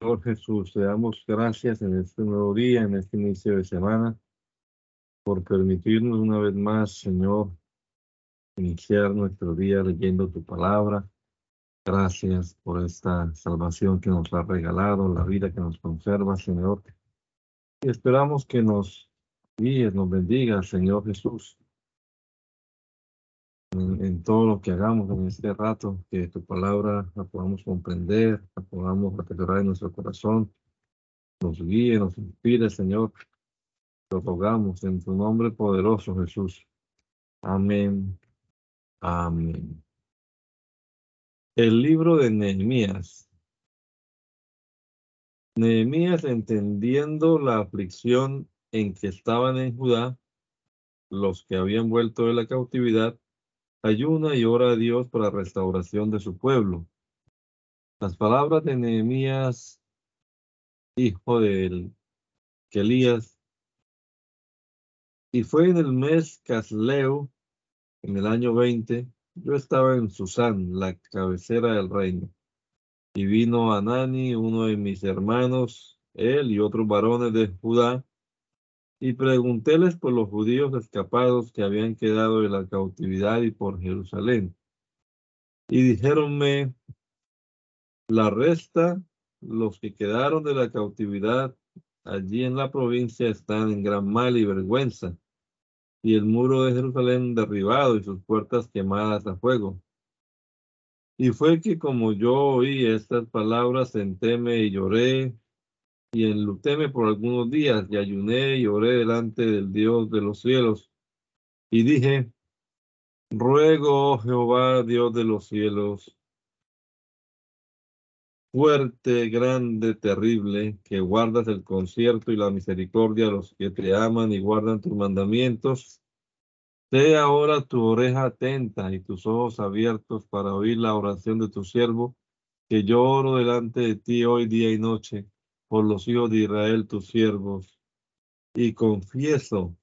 Señor Jesús, te damos gracias en este nuevo día, en este inicio de semana, por permitirnos una vez más, Señor, iniciar nuestro día leyendo tu palabra. Gracias por esta salvación que nos ha regalado, la vida que nos conserva, Señor. Y esperamos que nos guíes, nos bendiga, Señor Jesús, en, todo lo que hagamos en este rato, que tu palabra la podamos comprender, la podamos repetir en nuestro corazón, nos guíe, nos inspire, Señor. Lo rogamos en tu nombre poderoso, Jesús. Amén. Amén. El libro de Nehemías. Nehemías entendiendo la aflicción en que estaban en Judá, los que habían vuelto de la cautividad, ayuna y ora a Dios para restauración de su pueblo. Las palabras de Nehemías, hijo de Elías, y fue en el mes Casleo, en el año 20, yo estaba en Susán, la cabecera del reino, y vino Anani, uno de mis hermanos, él y otros varones de Judá, y preguntéles por los judíos escapados que habían quedado de la cautividad y por Jerusalén. Y dijéronme, la resta, los que quedaron de la cautividad allí en la provincia están en gran mal y vergüenza, y el muro de Jerusalén derribado y sus puertas quemadas a fuego. Y fue que como yo oí estas palabras, sentéme y lloré y enlutéme por algunos días y ayuné y oré delante del Dios de los cielos. Y dije, ruego, oh Jehová, Dios de los cielos, fuerte, grande, terrible, que guardas el concierto y la misericordia a los que te aman y guardan tus mandamientos. Sé ahora tu oreja atenta y tus ojos abiertos para oír la oración de tu siervo, que yo oro delante de ti hoy día y noche por los hijos de Israel, tus siervos, y confieso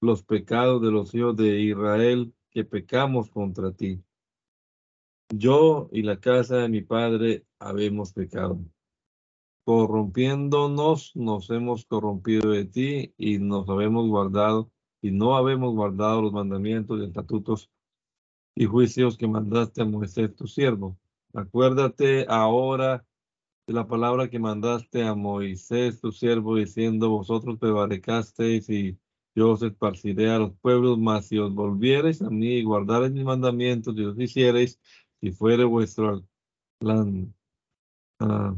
los pecados de los hijos de Israel que pecamos contra ti. Yo y la casa de mi padre habemos pecado. Corrompiéndonos, nos hemos corrompido de ti y nos habemos guardado y no habemos guardado los mandamientos y estatutos y juicios que mandaste a Moisés, tu siervo. Acuérdate ahora de la palabra que mandaste a Moisés, tu siervo, diciendo, vosotros prevaricasteis y yo os esparciré a los pueblos, mas si os volviereis a mí y guardareis mis mandamientos y hiciereis, si fuere vuestro plan, ah,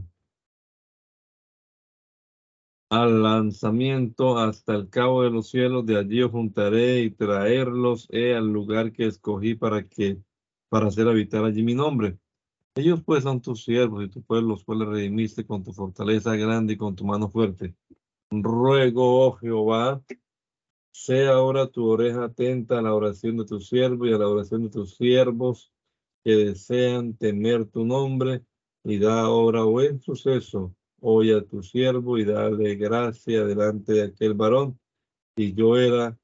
al lanzamiento hasta el cabo de los cielos, de allí os juntaré y traerlos he al lugar que escogí para que para hacer habitar allí mi nombre. Ellos pues son tus siervos y tu pueblo, los cuales redimiste con tu fortaleza grande y con tu mano fuerte. Ruego, oh Jehová, sea ahora tu oreja atenta a la oración de tu siervo y a la oración de tus siervos que desean temer tu nombre y da ahora buen suceso hoy a tu siervo y dale gracia delante de aquel varón. Y yo era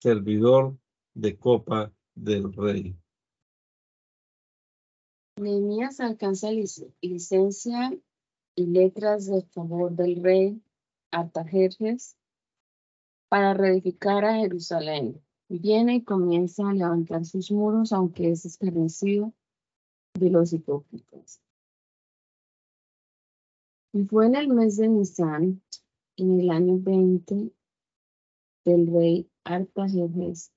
servidor de copa del rey. Nehemías alcanza licencia y letras de favor del rey Artajerjes para reedificar a Jerusalén. Viene y comienza a levantar sus muros, aunque es escarnecido de los hipócritas. Y fue en el mes de Nisan, en el año 20 del rey Artajerjes.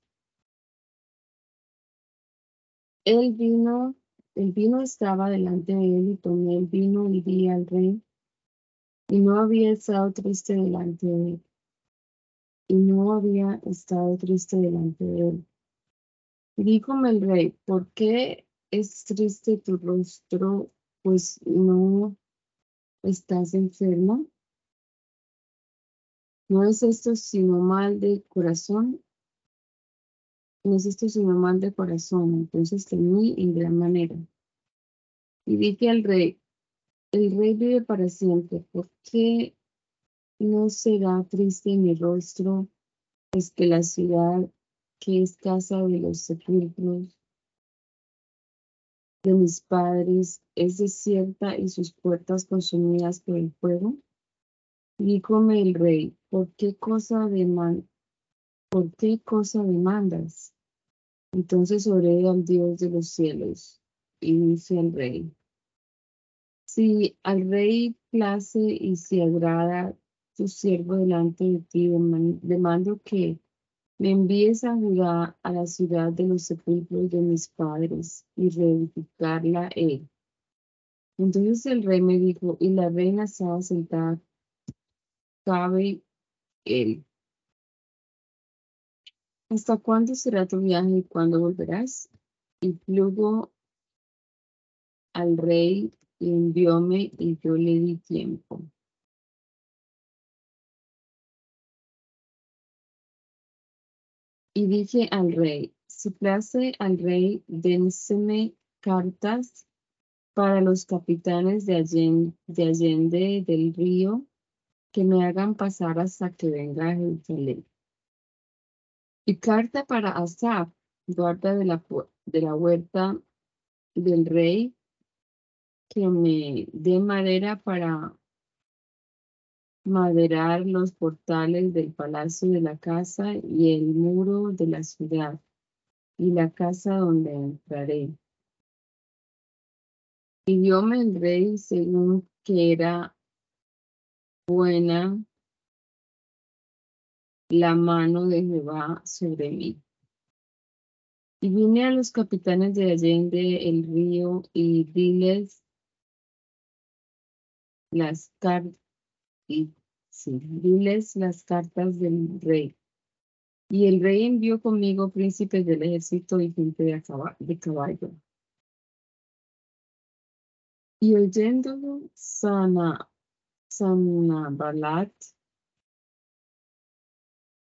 Él vino el vino estaba delante de él y tomé el vino y di al rey. Y no había estado triste delante de él. Y no había estado triste delante de él. Y díjome el rey, ¿por qué es triste tu rostro? Pues no estás enfermo. ¿No es esto sino mal de corazón? Es esto sino mal de corazón. Entonces temí en gran manera. Y dije al rey, el rey vive para siempre, ¿por qué no será triste mi rostro? Pues que la ciudad que es casa de los sepulcros de mis padres es desierta y sus puertas consumidas por el fuego? Díjome el rey, ¿por qué cosa deman ¿por qué cosa demandas? Entonces oré al Dios de los cielos y dice al rey, si al rey place y si agrada tu siervo delante de ti, demando que me envíes a Judá, a la ciudad de los sepulcros de mis padres, y reedificarla él. Entonces el rey me dijo, y la reina estaba sentada, cabe él. ¿Hasta cuándo será tu viaje y cuándo volverás? Y plugo al rey y envióme y yo le di tiempo. Y dije al rey, si place al rey, dénseme cartas para los capitanes de Allende, de del río que me hagan pasar hasta que venga a Jerusalén. Y carta para Asaf, guarda de la, de la huerta del rey, que me dé madera para maderar los portales del palacio de la casa y el muro de la ciudad y la casa donde entraré. Y dióme el rey según que era buena la mano de Jehová sobre mí. Y vine a los capitanes de Allende el río y diles las cartas diles las cartas del rey. Y el rey envió conmigo príncipes del ejército y gente de, caballo. Y oyéndolo, Sana, Sanabalat,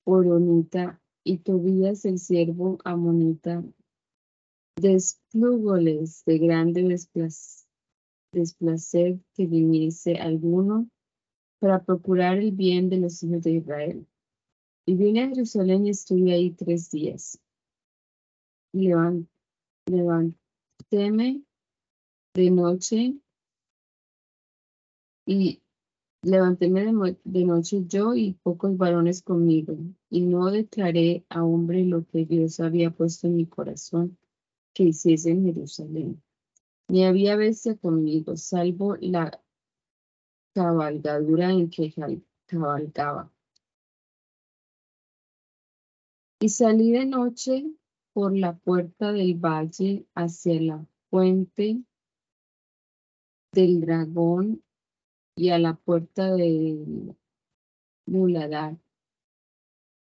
Oronita y Tobías el siervo Amonita, desplúgoles de grande desplacer que viniese alguno para procurar el bien de los hijos de Israel. Y vine a Jerusalén y estuve ahí tres días. Levant, levantéme de noche y levantéme de, noche yo y pocos varones conmigo, y no declaré a hombre lo que Dios había puesto en mi corazón que hiciese en Jerusalén. Ni había bestia conmigo, salvo la cabalgadura en que cabalgaba. Y salí de noche por la puerta del valle hacia la fuente del dragón y a la puerta del muladar.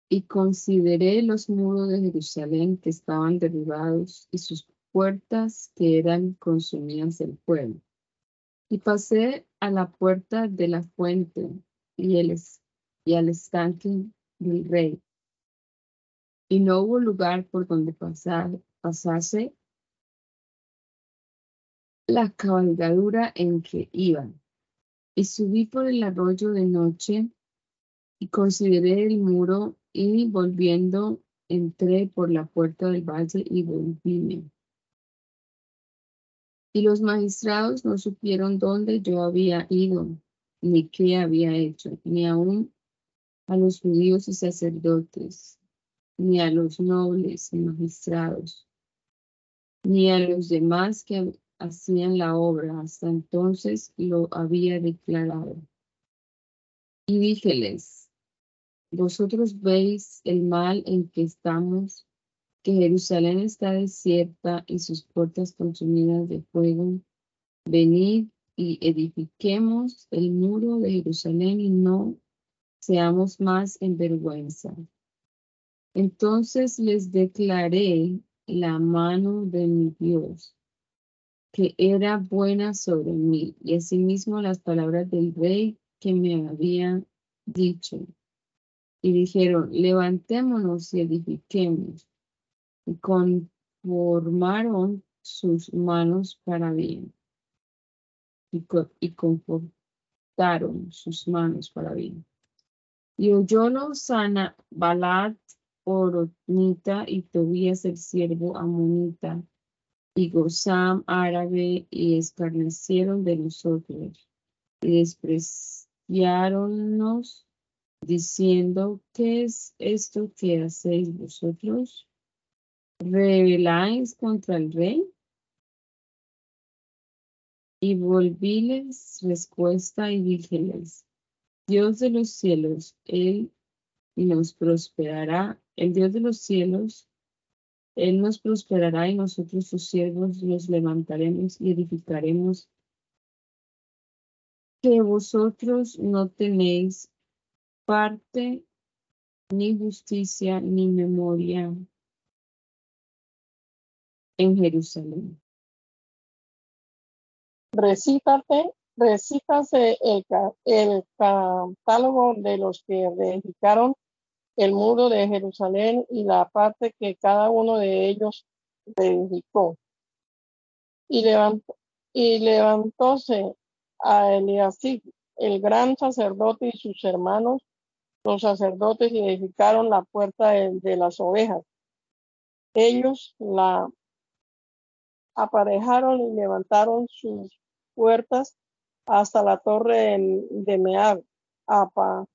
Y consideré los muros de Jerusalén que estaban derribados y sus puertas que eran consumidas del pueblo. Y pasé a la puerta de la fuente y, el, y al estanque del rey. Y no hubo lugar por donde pasase la cabalgadura en que iban. Y subí por el arroyo de noche y consideré el muro y volviendo entré por la puerta del valle y volvíme. Y los magistrados no supieron dónde yo había ido, ni qué había hecho, ni aun a los judíos y sacerdotes, ni a los nobles y magistrados, ni a los demás que hacían la obra. Hasta entonces lo había declarado. Y díjeles, vosotros veis el mal en que estamos que Jerusalén está desierta y sus puertas consumidas de fuego. Venid y edifiquemos el muro de Jerusalén y no seamos más en vergüenza. Entonces les declaré la mano de mi Dios, que era buena sobre mí, y asimismo las palabras del rey que me había dicho. Y dijeron, levantémonos y edifiquemos y conformaron sus manos para bien y, confortaron sus manos para bien. Y oyólo Sana, Balat, Oronita y Tobías el siervo Amonita, y Gozam árabe y escarnecieron de nosotros y despreciaronnos diciendo, ¿qué es esto que hacéis vosotros? ¿Rebeláis contra el rey? Y volvíles respuesta y díjeles, Dios de los cielos, Él nos prosperará, el Dios de los cielos, Él nos prosperará y nosotros sus siervos nos levantaremos y edificaremos que vosotros no tenéis parte ni justicia ni memoria en Jerusalén. Recítate, recítase el, el catálogo de los que edificaron el muro de Jerusalén y la parte que cada uno de ellos edificó. Y, levantó, y levantóse a Eliasib, el gran sacerdote y sus hermanos, los sacerdotes, edificaron la puerta de las ovejas. Ellos la aparejaron y levantaron sus puertas hasta la torre de Meab. Apa,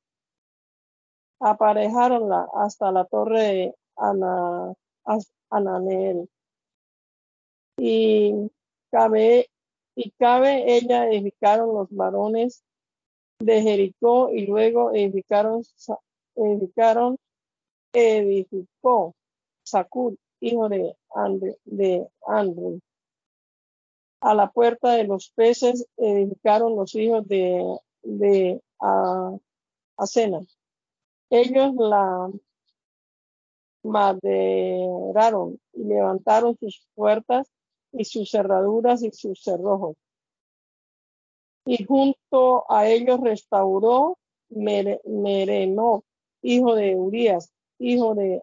aparejaronla hasta la torre de Ana, Ananel. Y cabe, y cabe ella edificaron los varones de Jericó y luego edificaron, edificaron, edificó Sacud, hijo de Andrew, de Andrew. A la puerta de los peces edificaron los hijos de, de Acena. Ellos la maderaron y levantaron sus puertas y sus cerraduras y sus cerrojos. Y junto a ellos restauró Merenó, hijo de Urias, hijo de,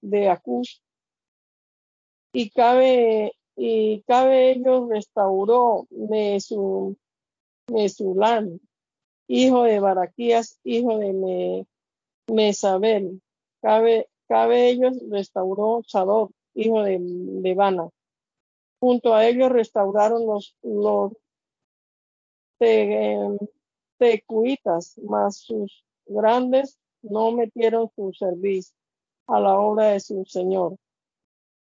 de Acus. Y cabe y cabe ellos restauró Mesu, Mesulán, hijo de Baraquías, hijo de Mesabel. Cabe, cabe ellos restauró Sadok, hijo de Levana. Junto a ellos restauraron los, los tecuitas, mas sus grandes no metieron su servicio a la obra de su Señor.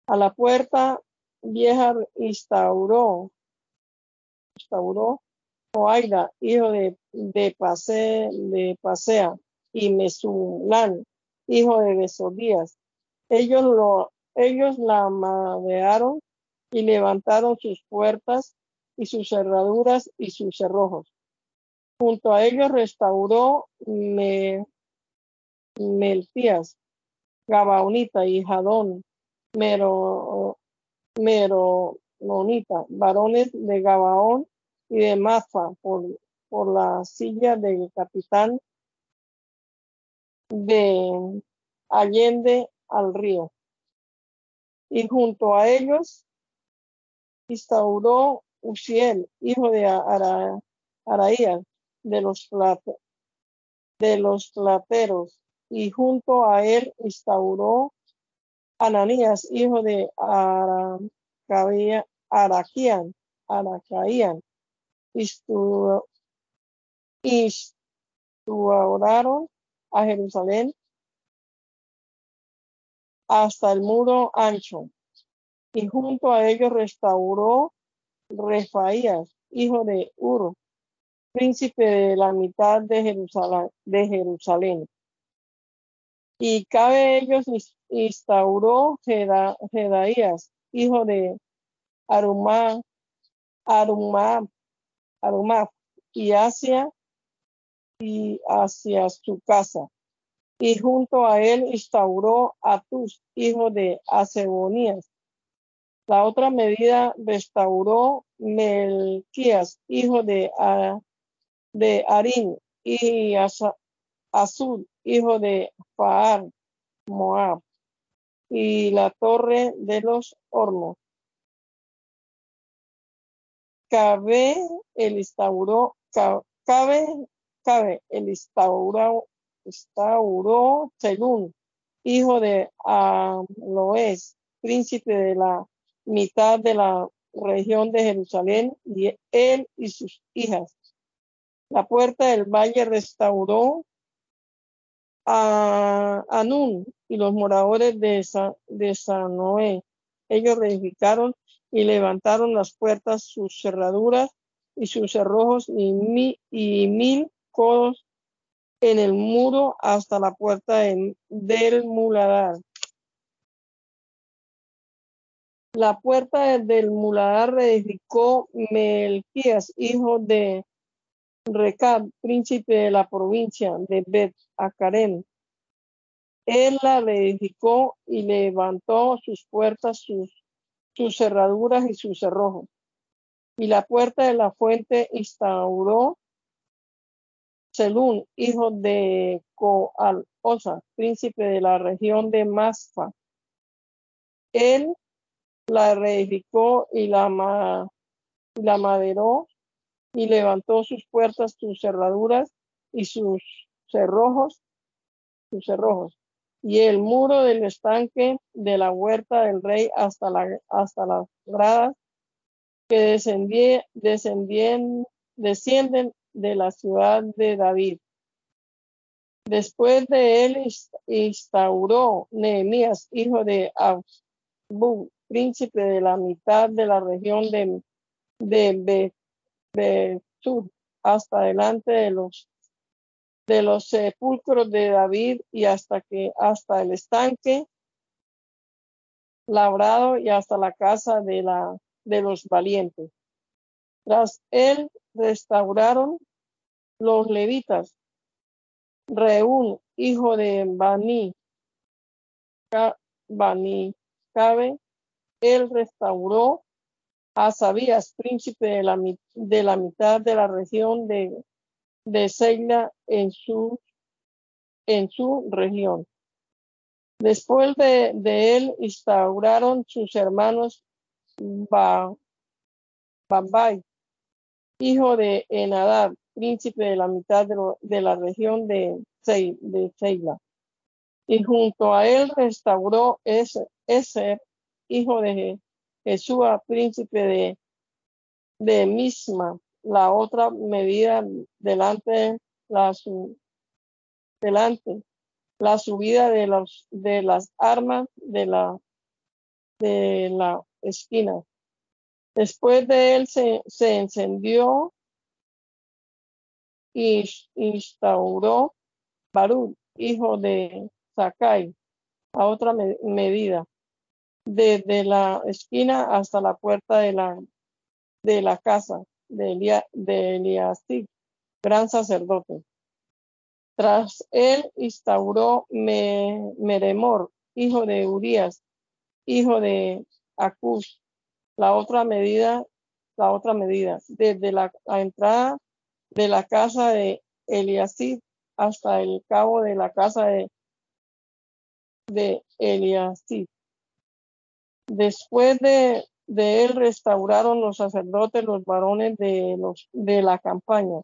A la puerta vieja instauró, instauró Joaida, hijo de, de, Pase, de Pasea, y Mesulán, hijo de Besodías. Ellos, lo, ellos la madearon y levantaron sus puertas y sus cerraduras y sus cerrojos. Junto a ellos restauró Me, Gabaonita y Jadón, Mero, Merononita, varones de Gabaón y de Mafa, por, por la silla del capitán de Allende al río. Y junto a ellos instauró Uziel, hijo de Ara, Araías, de los, de los plateros, y junto a él instauró Ananías, hijo de Araquían, Aracaían, instauraron a Jerusalén hasta el muro ancho, y junto a ellos restauró Refaías, hijo de Ur, príncipe de la mitad de Jerusalén. De Jerusalén. Y cabe ellos instauró Jedaías, hijo de Arumá, Arumá, Arumá, y hacia, y hacia su casa. Y junto a él instauró Atus, hijo de Asebonías. La otra medida restauró Melquías, hijo de, de Arín, y Azul, hijo de Faar, Moab y la torre de los hornos. Cabe el instauró, cabe, cabe el instauró, instauró Selún, hijo de Aloes, príncipe de la mitad de la región de Jerusalén, y él y sus hijas. La puerta del valle restauró a Anún y los moradores de, de Sanoé. Ellos reedificaron y levantaron las puertas, sus cerraduras y sus cerrojos y, y mil codos en el muro hasta la puerta del muladar. La puerta del muladar reedificó Melquías, hijo de Recab, príncipe de la provincia de Bet Acarem. Él la reedificó y levantó sus puertas, sus, sus cerraduras y sus cerrojos. Y la puerta de la fuente instauró Selún, hijo de Coal-Osa, príncipe de la región de Masfa. Él la reedificó y la, la maderó y levantó sus puertas, sus cerraduras y sus cerrojos, sus cerrojos. Y el muro del estanque de la huerta del rey hasta, la, hasta las gradas que descendien, descienden de la ciudad de David. Después de él instauró Nehemías, hijo de Abu, príncipe de la mitad de la región de, de Betur, hasta delante de los de los sepulcros de David y hasta que hasta el estanque labrado y hasta la casa de la de los valientes. Tras él restauraron los levitas. Reún, hijo de Bani, Bani Cabe, él restauró a Sabías, príncipe de la, de la mitad de la región de, de Seila en su, en su región. Después de, de él instauraron sus hermanos Bambai, hijo de Enadab, príncipe de la mitad de, la región de, Seila. Y junto a él restauró ese, hijo de Jesús, príncipe de, de Misma, la otra medida delante la delante la subida de los de las armas de la de la esquina Después de él se, encendió y instauró Barú, hijo de Sakai, a otra medida, desde la esquina hasta la puerta de la, de la casa de, Elia, gran sacerdote. Tras él instauró Meremor, hijo de Urias, hijo de Acus, la otra medida, la otra medida, desde la, entrada de la casa de Eliasid hasta el cabo de la casa de, de. Después de, de, él restauraron los sacerdotes, los varones de, los, de la campaña.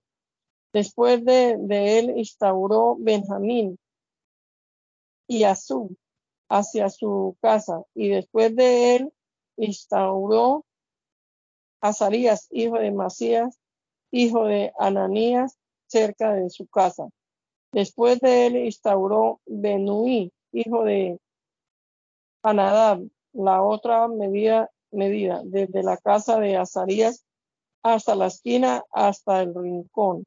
Después de, de él instauró Benjamín y Azú hacia su casa. Y después de él instauró Azarías, hijo de Masías, hijo de Ananías, cerca de su casa. Después de él instauró Benuí, hijo de Anadab, la otra medida, medida desde la casa de Azarías hasta la esquina, hasta el rincón.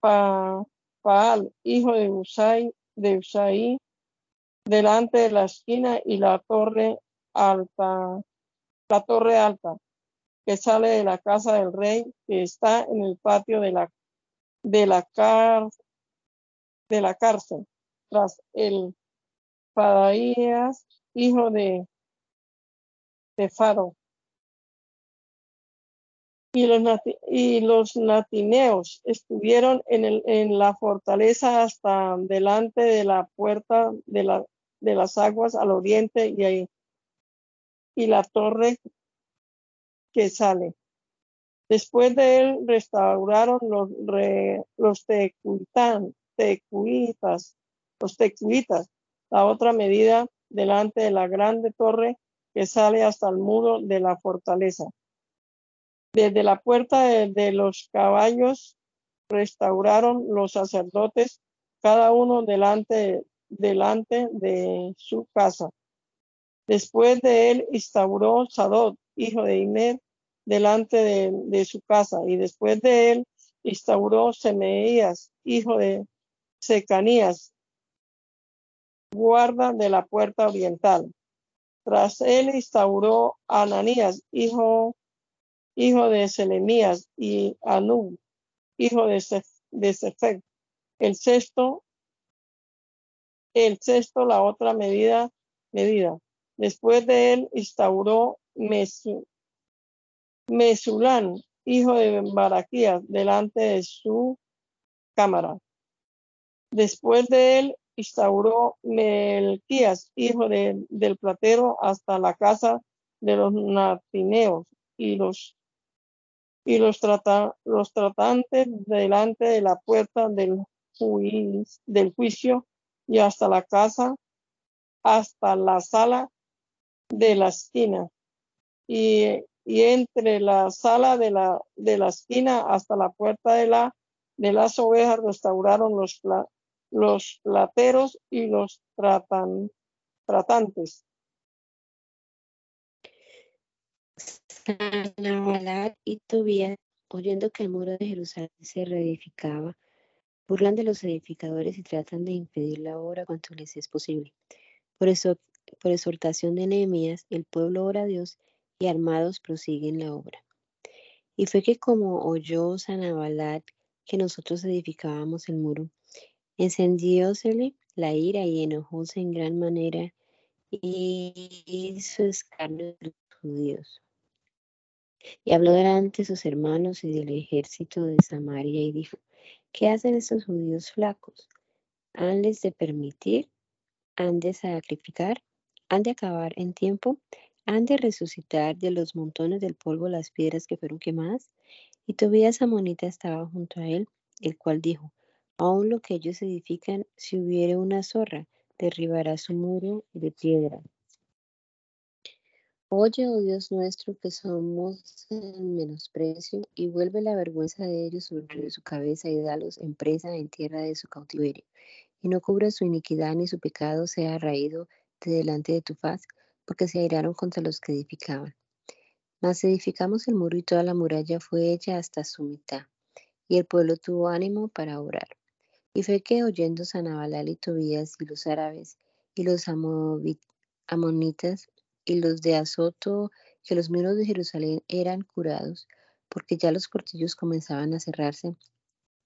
Paal, hijo de Usai, de Usai, delante de la esquina y la torre alta, la torre alta, que sale de la casa del rey, que está en el patio de la, de la, de la cárcel, tras el Padaías, hijo de, de Faro. Y los, y los natineos estuvieron en, el, en la fortaleza hasta delante de la puerta de, la, de las aguas al oriente y ahí y la torre que sale. Después de él restauraron los, los tecuitas, los tecuitas, la otra medida delante de la grande torre que sale hasta el muro de la fortaleza. Desde la puerta de, los caballos restauraron los sacerdotes, cada uno delante, delante de su casa. Después de él instauró Sadot, hijo de Imer, delante de, su casa, y después de él instauró Semeías, hijo de Secanías, guarda de la puerta oriental. Tras él instauró Ananías, hijo, hijo de Selemías, y Anú, hijo de, de El sexto, el sexto, la otra medida, medida. Después de él instauró Mesulán, hijo de Baraquías, delante de su cámara. Después de él instauró Melquías, hijo del platero, hasta la casa de los natineos y los y los, los tratantes delante de la puerta del, del juicio y hasta la casa, hasta la sala de la esquina. Y, entre la sala de la, de la esquina hasta la puerta de, la, de las ovejas restauraron los, los plateros y los tratan, tratantes. Sanballat y Tobías, oyendo que el muro de Jerusalén se reedificaba, burlan de los edificadores y tratan de impedir la obra cuanto les es posible. Por eso, por exhortación de Nehemías, el pueblo ora a Dios y armados prosiguen la obra. Y fue que como oyó Sanabalat que nosotros edificábamos el muro, encendiósele la ira y enojóse en gran manera y hizo escarnio de los judíos. Y habló delante de sus hermanos y del ejército de Samaria y dijo, ¿qué hacen estos judíos flacos? ¿Hanles de permitir? ¿Han de sacrificar? ¿Han de acabar en tiempo? ¿Han de resucitar de los montones del polvo las piedras que fueron quemadas? Y Tobías Amonita estaba junto a él, el cual dijo, aún lo que ellos edifican, si hubiere una zorra, derribará su muro de piedra. Oye, oh Dios nuestro, que somos en menosprecio, y vuelve la vergüenza de ellos sobre su cabeza y dalos en presa en tierra de su cautiverio. Y no cubra su iniquidad ni su pecado sea raído de delante de tu faz, porque se airaron contra los que edificaban. Mas edificamos el muro y toda la muralla fue hecha hasta su mitad, y el pueblo tuvo ánimo para orar. Y fue que oyendo Sanabalal y Tobías y los árabes y los amonitas y los de Azoto, que los muros de Jerusalén eran curados, porque ya los portillos comenzaban a cerrarse,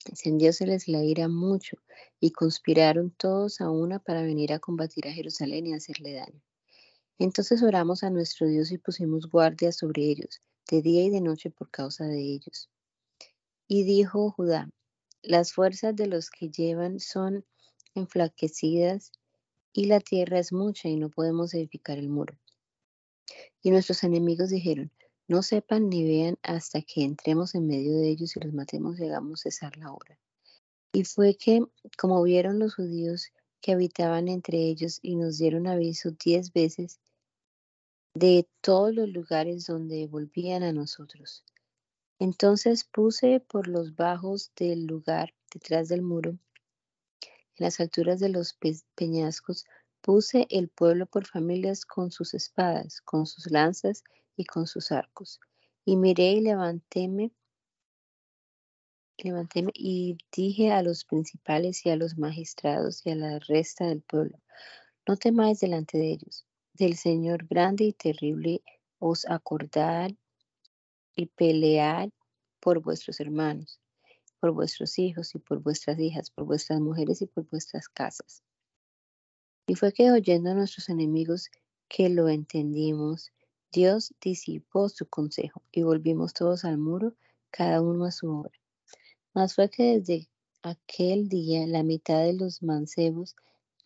encendióseles la ira mucho, y conspiraron todos a una para venir a combatir a Jerusalén y hacerle daño. Entonces oramos a nuestro Dios y pusimos guardia sobre ellos, de día y de noche por causa de ellos. Y dijo Judá, las fuerzas de los que llevan son enflaquecidas, y la tierra es mucha y no podemos edificar el muro. Y nuestros enemigos dijeron, no sepan ni vean hasta que entremos en medio de ellos y los matemos y hagamos cesar la obra. Y fue que, como vieron los judíos que habitaban entre ellos y nos dieron aviso diez veces de todos los lugares donde volvían a nosotros. Entonces puse por los bajos del lugar detrás del muro, en las alturas de los peñascos, Puse el pueblo por familias con sus espadas, con sus lanzas y con sus arcos. Y miré y levantéme, levantéme y dije a los principales y a los magistrados y a la resta del pueblo, no temáis delante de ellos, del Señor grande y terrible os acordad y pelead por vuestros hermanos, por vuestros hijos y por vuestras hijas, por vuestras mujeres y por vuestras casas y fue que oyendo a nuestros enemigos que lo entendimos, Dios disipó su consejo y volvimos todos al muro, cada uno a su obra. Mas fue que desde aquel día la mitad de los mancebos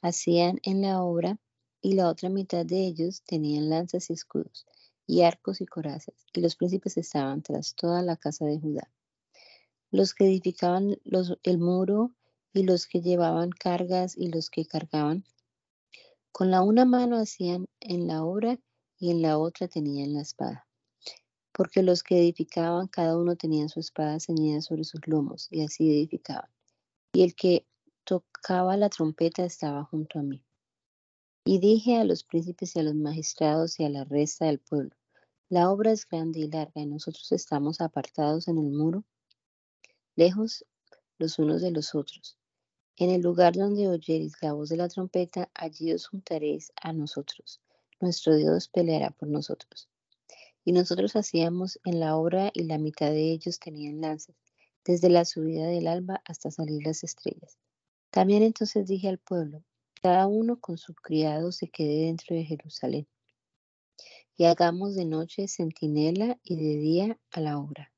hacían en la obra y la otra mitad de ellos tenían lanzas y escudos y arcos y corazas, y los príncipes estaban tras toda la casa de Judá. Los que edificaban el muro y los que llevaban cargas y los que cargaban con la una mano hacían en la obra y en la otra tenían la espada. Porque los que edificaban, cada uno tenía su espada ceñida sobre sus lomos, y así edificaban. Y el que tocaba la trompeta estaba junto a mí. Y dije a los príncipes y a los magistrados y a la resta del pueblo, la obra es grande y larga, y nosotros estamos apartados en el muro, lejos los unos de los otros. En el lugar donde oyereis la voz de la trompeta, allí os juntaréis a nosotros. Nuestro Dios peleará por nosotros. Y nosotros hacíamos en la obra y la mitad de ellos tenían lanzas, desde la subida del alba hasta salir las estrellas. También entonces dije al pueblo, cada uno con su criado se quede dentro de Jerusalén. Y hagamos de noche centinela y de día a la obra.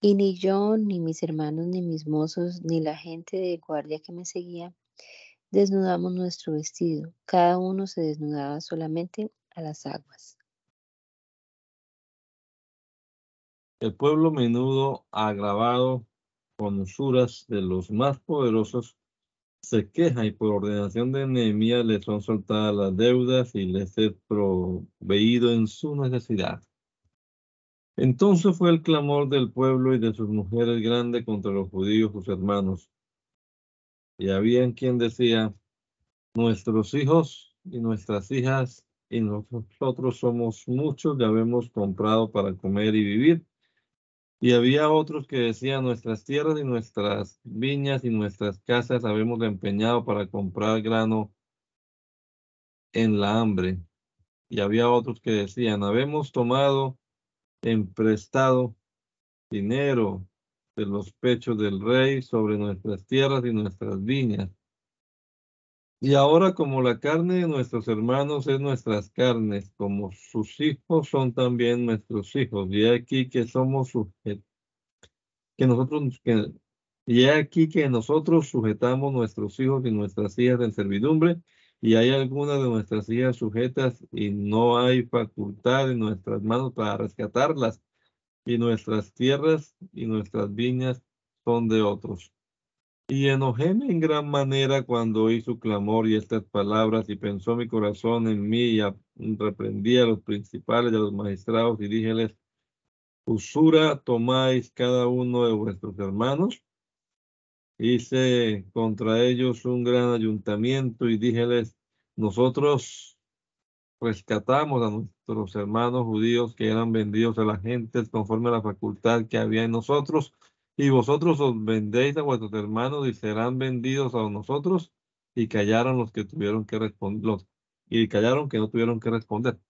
Y ni yo, ni mis hermanos, ni mis mozos, ni la gente de guardia que me seguía, desnudamos nuestro vestido. Cada uno se desnudaba solamente a las aguas. El pueblo menudo, agravado con usuras de los más poderosos, se queja y por ordenación de Nehemías les son soltadas las deudas y les es proveído en su necesidad. Entonces fue el clamor del pueblo y de sus mujeres grande contra los judíos, sus hermanos. Y había quien decía, nuestros hijos y nuestras hijas y nosotros somos muchos, ya habemos comprado para comer y vivir y había otros que decían, nuestras tierras y nuestras viñas y nuestras casas habemos empeñado para comprar grano en la hambre. Y había otros que decían, habemos tomado en prestado dinero de los pechos del rey sobre nuestras tierras y nuestras viñas. Y ahora como la carne de nuestros hermanos es nuestras carnes, como sus hijos son también nuestros hijos. Y aquí que somos sujetos, que nosotros, y aquí que nosotros sujetamos nuestros hijos y nuestras hijas en servidumbre, y hay algunas de nuestras hijas sujetas y no hay facultad en nuestras manos para rescatarlas, y nuestras tierras y nuestras viñas son de otros. Y enojéme en gran manera cuando oí su clamor y estas palabras, y pensó mi corazón en mí, y reprendí a los principales y a los magistrados, y díjeles, usura tomáis cada uno de vuestros hermanos. Hice contra ellos un gran ayuntamiento y díjeles, nosotros rescatamos a nuestros hermanos judíos que eran vendidos a la gente conforme a la facultad que había en nosotros y vosotros os vendéis a vuestros hermanos y serán vendidos a nosotros. Y callaron los que tuvieron que responder, y callaron que no tuvieron que responder.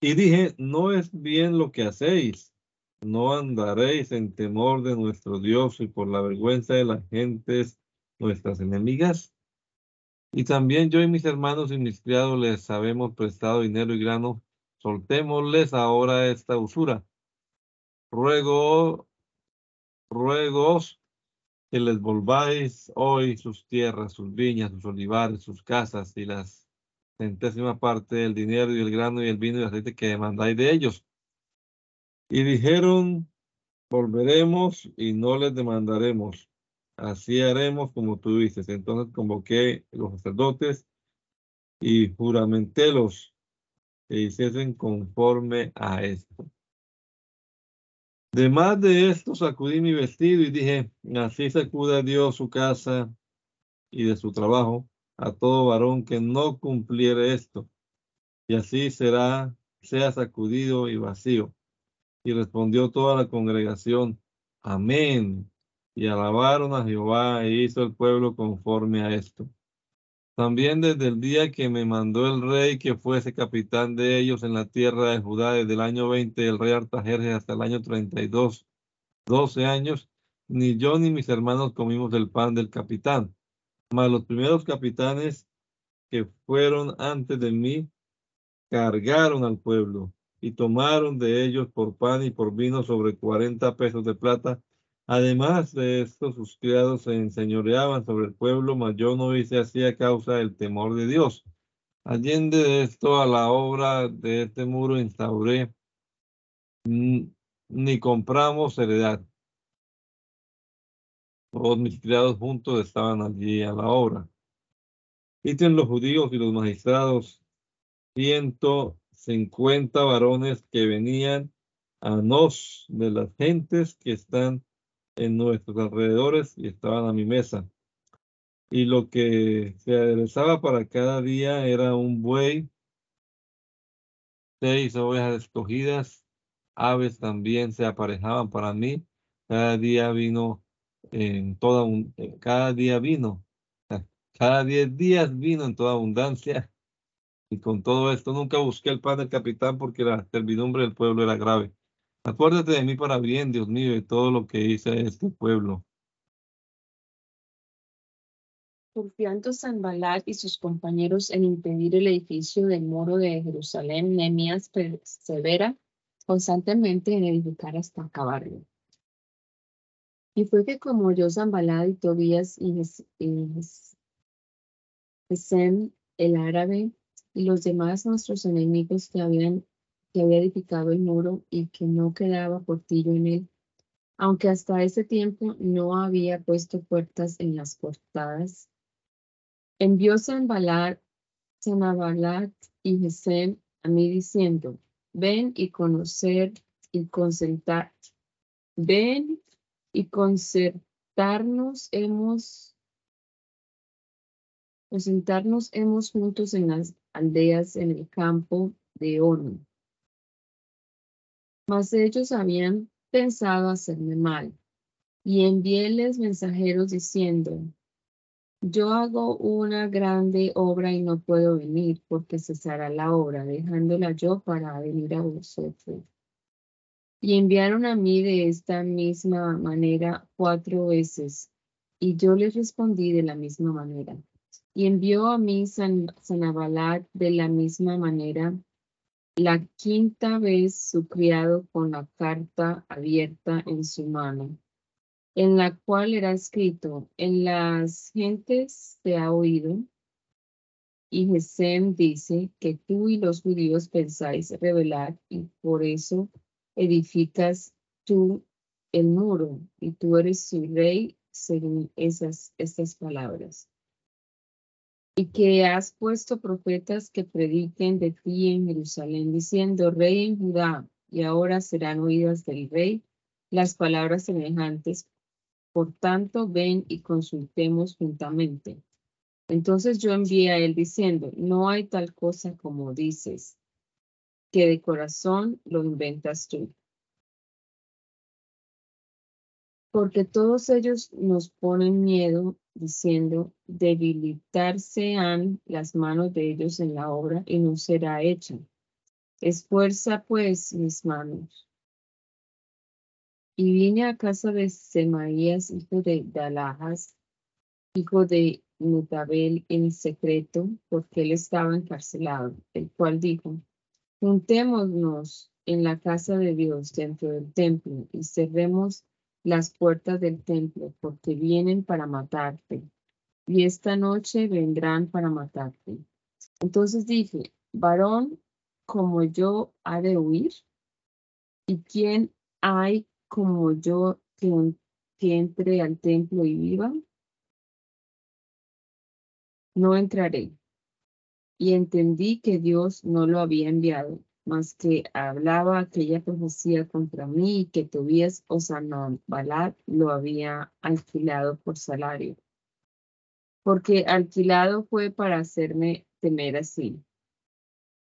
Y dije, no es bien lo que hacéis, no andaréis en temor de nuestro Dios y por la vergüenza de las gentes, nuestras enemigas. Y también yo y mis hermanos y mis criados les habemos prestado dinero y grano, soltémosles ahora esta usura ruego, ruegos que les volváis hoy sus tierras, sus viñas, sus olivares, sus casas y las centésima parte del dinero y el grano y el vino y el aceite que demandáis de ellos. Y dijeron, volveremos y no les demandaremos. Así haremos como tú dices. Entonces convoqué los sacerdotes y juramentélos que hiciesen conforme a esto. Además de esto, sacudí mi vestido y dije, así sacuda Dios su casa y de su trabajo a todo varón que no cumpliere esto. Y así será, sea sacudido y vacío. Y respondió toda la congregación, amén. Y alabaron a Jehová e hizo el pueblo conforme a esto. También desde el día que me mandó el rey que fuese capitán de ellos en la tierra de Judá, desde el año 20 del rey Artajerjes hasta el año 32, 12 años, ni yo ni mis hermanos comimos el pan del capitán. Mas los primeros capitanes que fueron antes de mí cargaron al pueblo y tomaron de ellos por pan y por vino sobre 40 pesos de plata Además de esto, sus criados se enseñoreaban sobre el pueblo, mas yo no hice así a causa del temor de Dios. Allende de esto a la obra de este muro instauré, ni compramos heredad. Todos mis criados juntos estaban allí a la obra. Quiten los judíos y los magistrados ciento cincuenta varones que venían a nos de las gentes que están en nuestros alrededores y estaban a mi mesa. Y lo que se aderezaba para cada día era un buey, seis ovejas escogidas, aves también se aparejaban para mí. Cada día vino en toda un, cada día vino, cada diez días vino en toda abundancia. Y con todo esto nunca busqué el pan del capitán porque la servidumbre del pueblo era grave. Acuérdate de mí para bien, Dios mío, y todo lo que hice este pueblo. Confiando Sanbalat y sus compañeros en impedir el edificio del muro de Jerusalén, Nehemías persevera constantemente en edificar hasta acabarlo. Y fue que como oyó Sanbalat y Tobías y Gesem, el árabe, y los demás nuestros enemigos que habían que había edificado el muro y que no quedaba portillo en él, aunque hasta ese tiempo no había puesto puertas en las portadas. Envió Sanbalat, Sanabalat y Gesem a mí diciendo, ven y conocer y concertar, ven y concertarnos hemos, concertarnos hemos juntos en las aldeas en el campo de Ono mas ellos habían pensado hacerme mal. Y enviéles mensajeros diciendo, yo hago una grande obra y no puedo venir porque cesará la obra, dejándola yo para venir a vosotros. Y enviaron a mí de esta misma manera cuatro veces, y yo les respondí de la misma manera. Y envió a mí San, Sanabalat de la misma manera la quinta vez su criado con la carta abierta en su mano, en la cual era escrito, en las gentes te ha oído. Y Gesem dice que tú y los judíos pensáis revelar y por eso edificas tú el muro y tú eres su rey según esas, estas palabras y que has puesto profetas que prediquen de ti en Jerusalén, diciendo, Rey en Judá, y ahora serán oídas del Rey las palabras semejantes. Por tanto, ven y consultemos juntamente. Entonces yo envié a él diciendo, no hay tal cosa como dices, que de corazón lo inventas tú. Porque todos ellos nos ponen miedo diciendo, debilitarse han las manos de ellos en la obra y no será hecha. Esfuerza pues mis manos. Y vine a casa de Semaías, hijo de Dalajas, hijo de Mutabel, en secreto, porque él estaba encarcelado, el cual dijo, juntémonos en la casa de Dios dentro del templo y cerremos las puertas del templo, porque vienen para matarte, y esta noche vendrán para matarte. Entonces dije, varón como yo ha de huir, y quién hay como yo que, que entre al templo y viva, no entraré. Y entendí que Dios no lo había enviado más que hablaba aquella profecía contra mí que Tobías o Sanballat lo había alquilado por salario. Porque alquilado fue para hacerme temer así,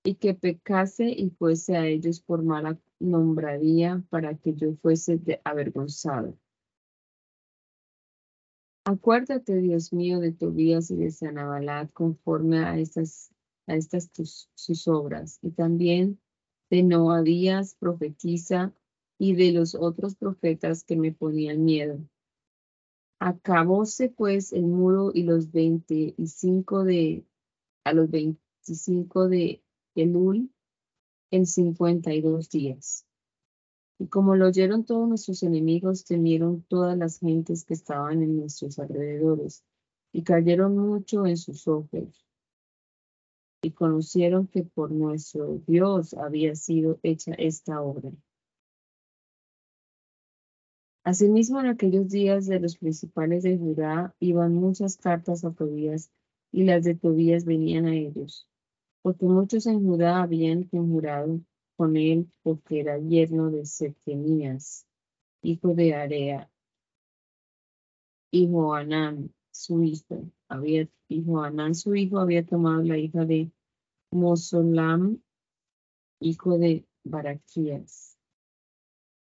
y que pecase y fuese a ellos por mala nombradía para que yo fuese avergonzado. Acuérdate, Dios mío, de Tobías y de Sanabalat conforme a estas, a estas sus obras, y también de Noadías profetiza y de los otros profetas que me ponían miedo. Acabóse pues el muro y los veinticinco de, a los veinticinco de Elul en cincuenta y dos días. Y como lo oyeron todos nuestros enemigos, temieron todas las gentes que estaban en nuestros alrededores y cayeron mucho en sus ojos y conocieron que por nuestro Dios había sido hecha esta obra. Asimismo, en aquellos días de los principales de Judá iban muchas cartas a Tobías y las de Tobías venían a ellos. porque muchos en Judá habían conjurado con él porque era yerno de Setemías, hijo de Area, y Joanán, su hijo, había, y su hijo, había tomado la hija de Mosolam, hijo de Baraquías.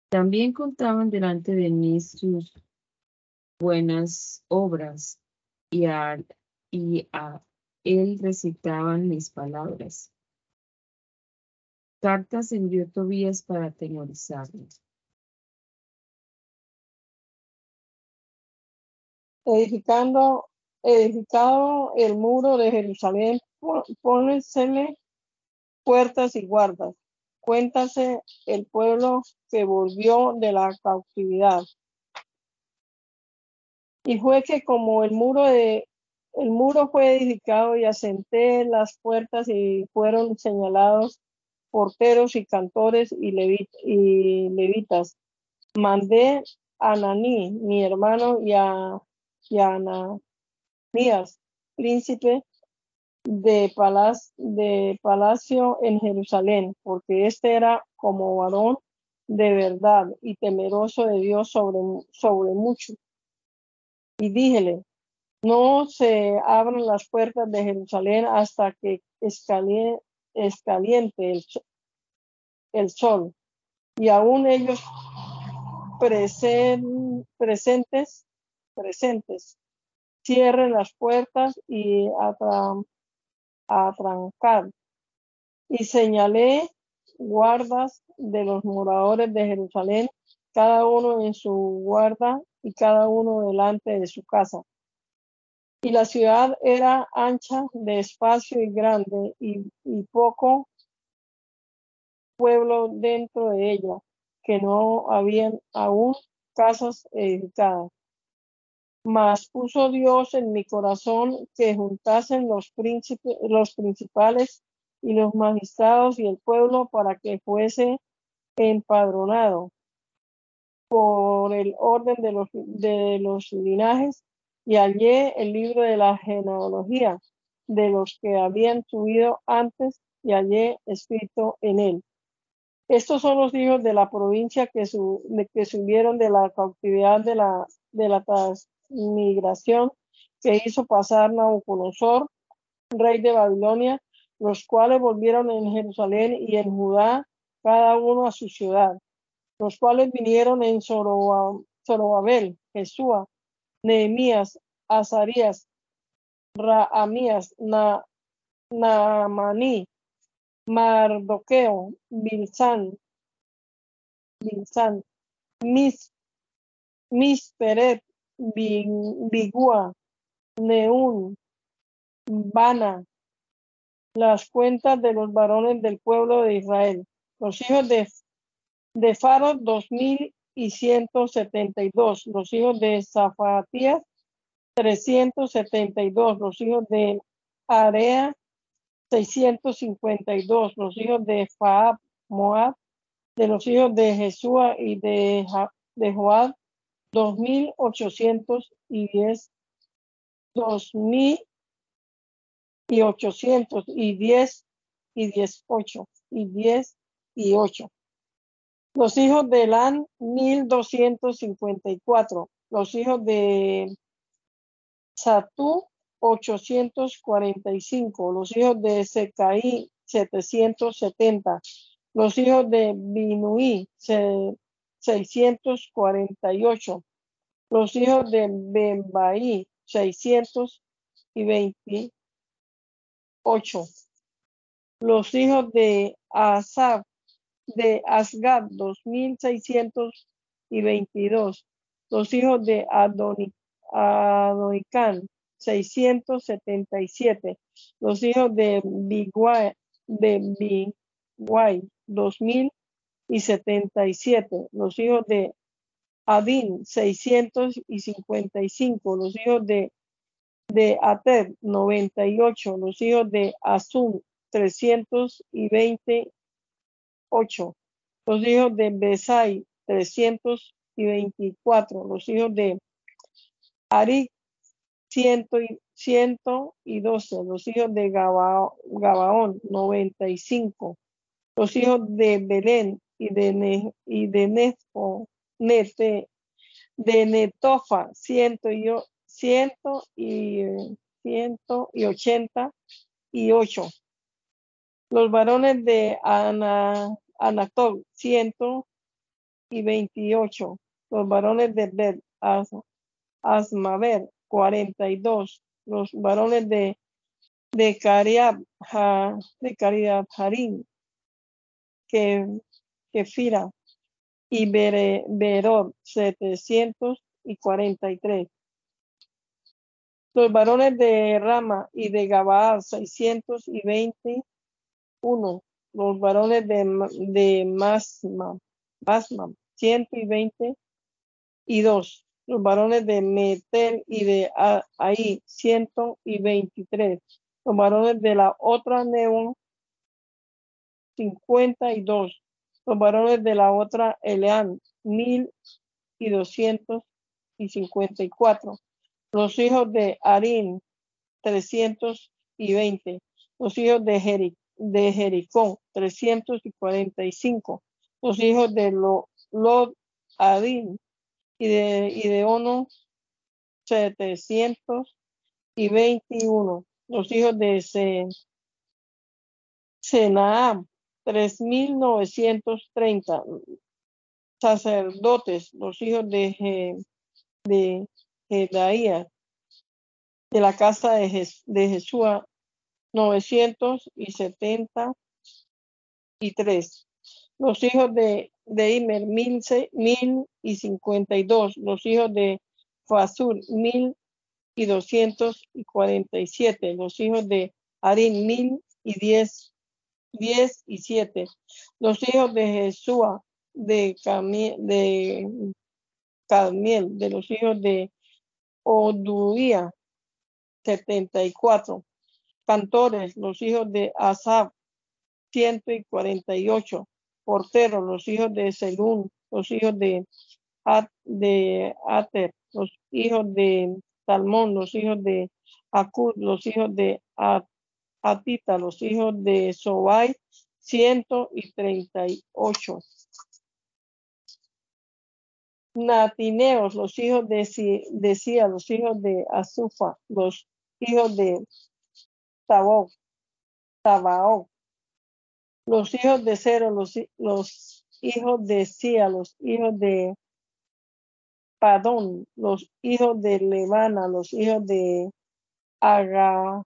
También contaban delante de mí sus buenas obras y a, él recitaban mis palabras. Cartas envió Tobías para atemorizarlos. Edificando, edificado el muro de Jerusalén, pónesele puertas y guardas. Cuéntase el pueblo que volvió de la cautividad. Y fue que como el muro de el muro fue edificado y asenté las puertas y fueron señalados porteros y cantores y, levitas. Mandé a Naní, mi hermano, y a, y Ananías, príncipe de, de palacio en Jerusalén, porque este era como varón de verdad y temeroso de Dios sobre, sobre mucho. Y díjele, no se abran las puertas de Jerusalén hasta que escaliente, el, el, sol. Y aún ellos presentes, presentes, cierren las puertas y atrancar. Y señalé guardas de los moradores de Jerusalén, cada uno en su guarda y cada uno delante de su casa y la ciudad era ancha de espacio y grande y, poco pueblo dentro de ella, que no habían aún casas edificadas. Mas puso Dios en mi corazón que juntasen los, los principales y los magistrados y el pueblo para que fuese empadronado por el orden de los, de los linajes y hallé el libro de la genealogía de los que habían subido antes y hallé escrito en él. Estos son los hijos de la provincia que, que subieron de la cautividad de la, de la transmigración que hizo pasar Nabucodonosor, rey de Babilonia, los cuales volvieron en Jerusalén y en Judá, cada uno a su ciudad, los cuales vinieron en Zorobabel, Jesúa, Nehemías, Azarías, Raamías, Na, Naamani, Mardoqueo, Bilsan, Bilsan, Mis, Misperet, Bigua, Neún, Bana, las cuentas de los varones del pueblo de Israel. Los hijos de, de Faro, dos mil y ciento setenta y dos. Los hijos de Zafatías, 372. Los hijos de Area, 652. Los hijos de Faab, Moab, de los hijos de Jesúa y de, de Joab, 2810. 2000 y 800 y 10 y 18 y 10 y 8. Los hijos de Lan, 1254. Los hijos de Satú, 845. Los hijos de Secaí, 770. Los hijos de Binuí, 648. Los hijos de Bembaí, 628. Los hijos de Asaf, de Asgad, 2622. Los hijos de Adonicán, 677. Los hijos de Biguay, de Biguay, 2077. Los hijos de Adin, 655. Los hijos de, de Ater, 98. Los hijos de Azum, 320 8. Los hijos de Besai, 324. Los hijos de Ari, ciento y, ciento y doce. Los hijos de Gabaón, noventa y cinco. Los hijos de Belén y de, y de Nefo, Nete, de Netofa, ciento y, ciento y, ciento y ochenta y ocho. Los varones de Ana, Anatol, ciento y veintiocho. Los varones de Bet, Asmaver, cuarenta y dos. Los varones de, de Cariab, de Cariab Harim, que, que Fira, y y tres. Los varones de Rama y de Gabaa, seiscientos y veinte uno. Los varones de, de Masma, Masma, ciento y veinte y dos. Los varones de Metel y de Ahí, ciento y veintitrés. Los varones de la otra Neón, cincuenta y dos. Los varones de la otra Eleán, mil y doscientos y cincuenta y cuatro. Los hijos de Arín, trescientos y veinte. Los hijos de, Jericó, de Jericó, trescientos y cuarenta y cinco. Los hijos de Lod Adín y de, y de Ono, setecientos y veintiuno. Los hijos de Senaam, tres mil novecientos treinta. Sacerdotes, los hijos de, de Jedaía, de la casa de, de y setenta y tres. Los hijos de, de Imer, mil, mil y cincuenta y dos. Los hijos de Fasur, mil y doscientos y cuarenta y siete. Los hijos de Arin, mil y diez, diez y siete. Los hijos de Jesúa, de Camiel, de los hijos de Oduía, setenta y cuatro cantores, los hijos de Asaf, ciento y cuarenta y ocho, porteros, los hijos de Selún, los hijos de, de Ater, los hijos de Salmón, los hijos de Acud, los hijos de Atita, los hijos de Sobai, ciento y treinta y ocho. Natineos, los hijos de, Sia, los hijos de Azufa, los hijos de Tabao, Los hijos de Cero, los, los hijos de Sia, los hijos de Padón, los hijos de Levana, los hijos de Aga,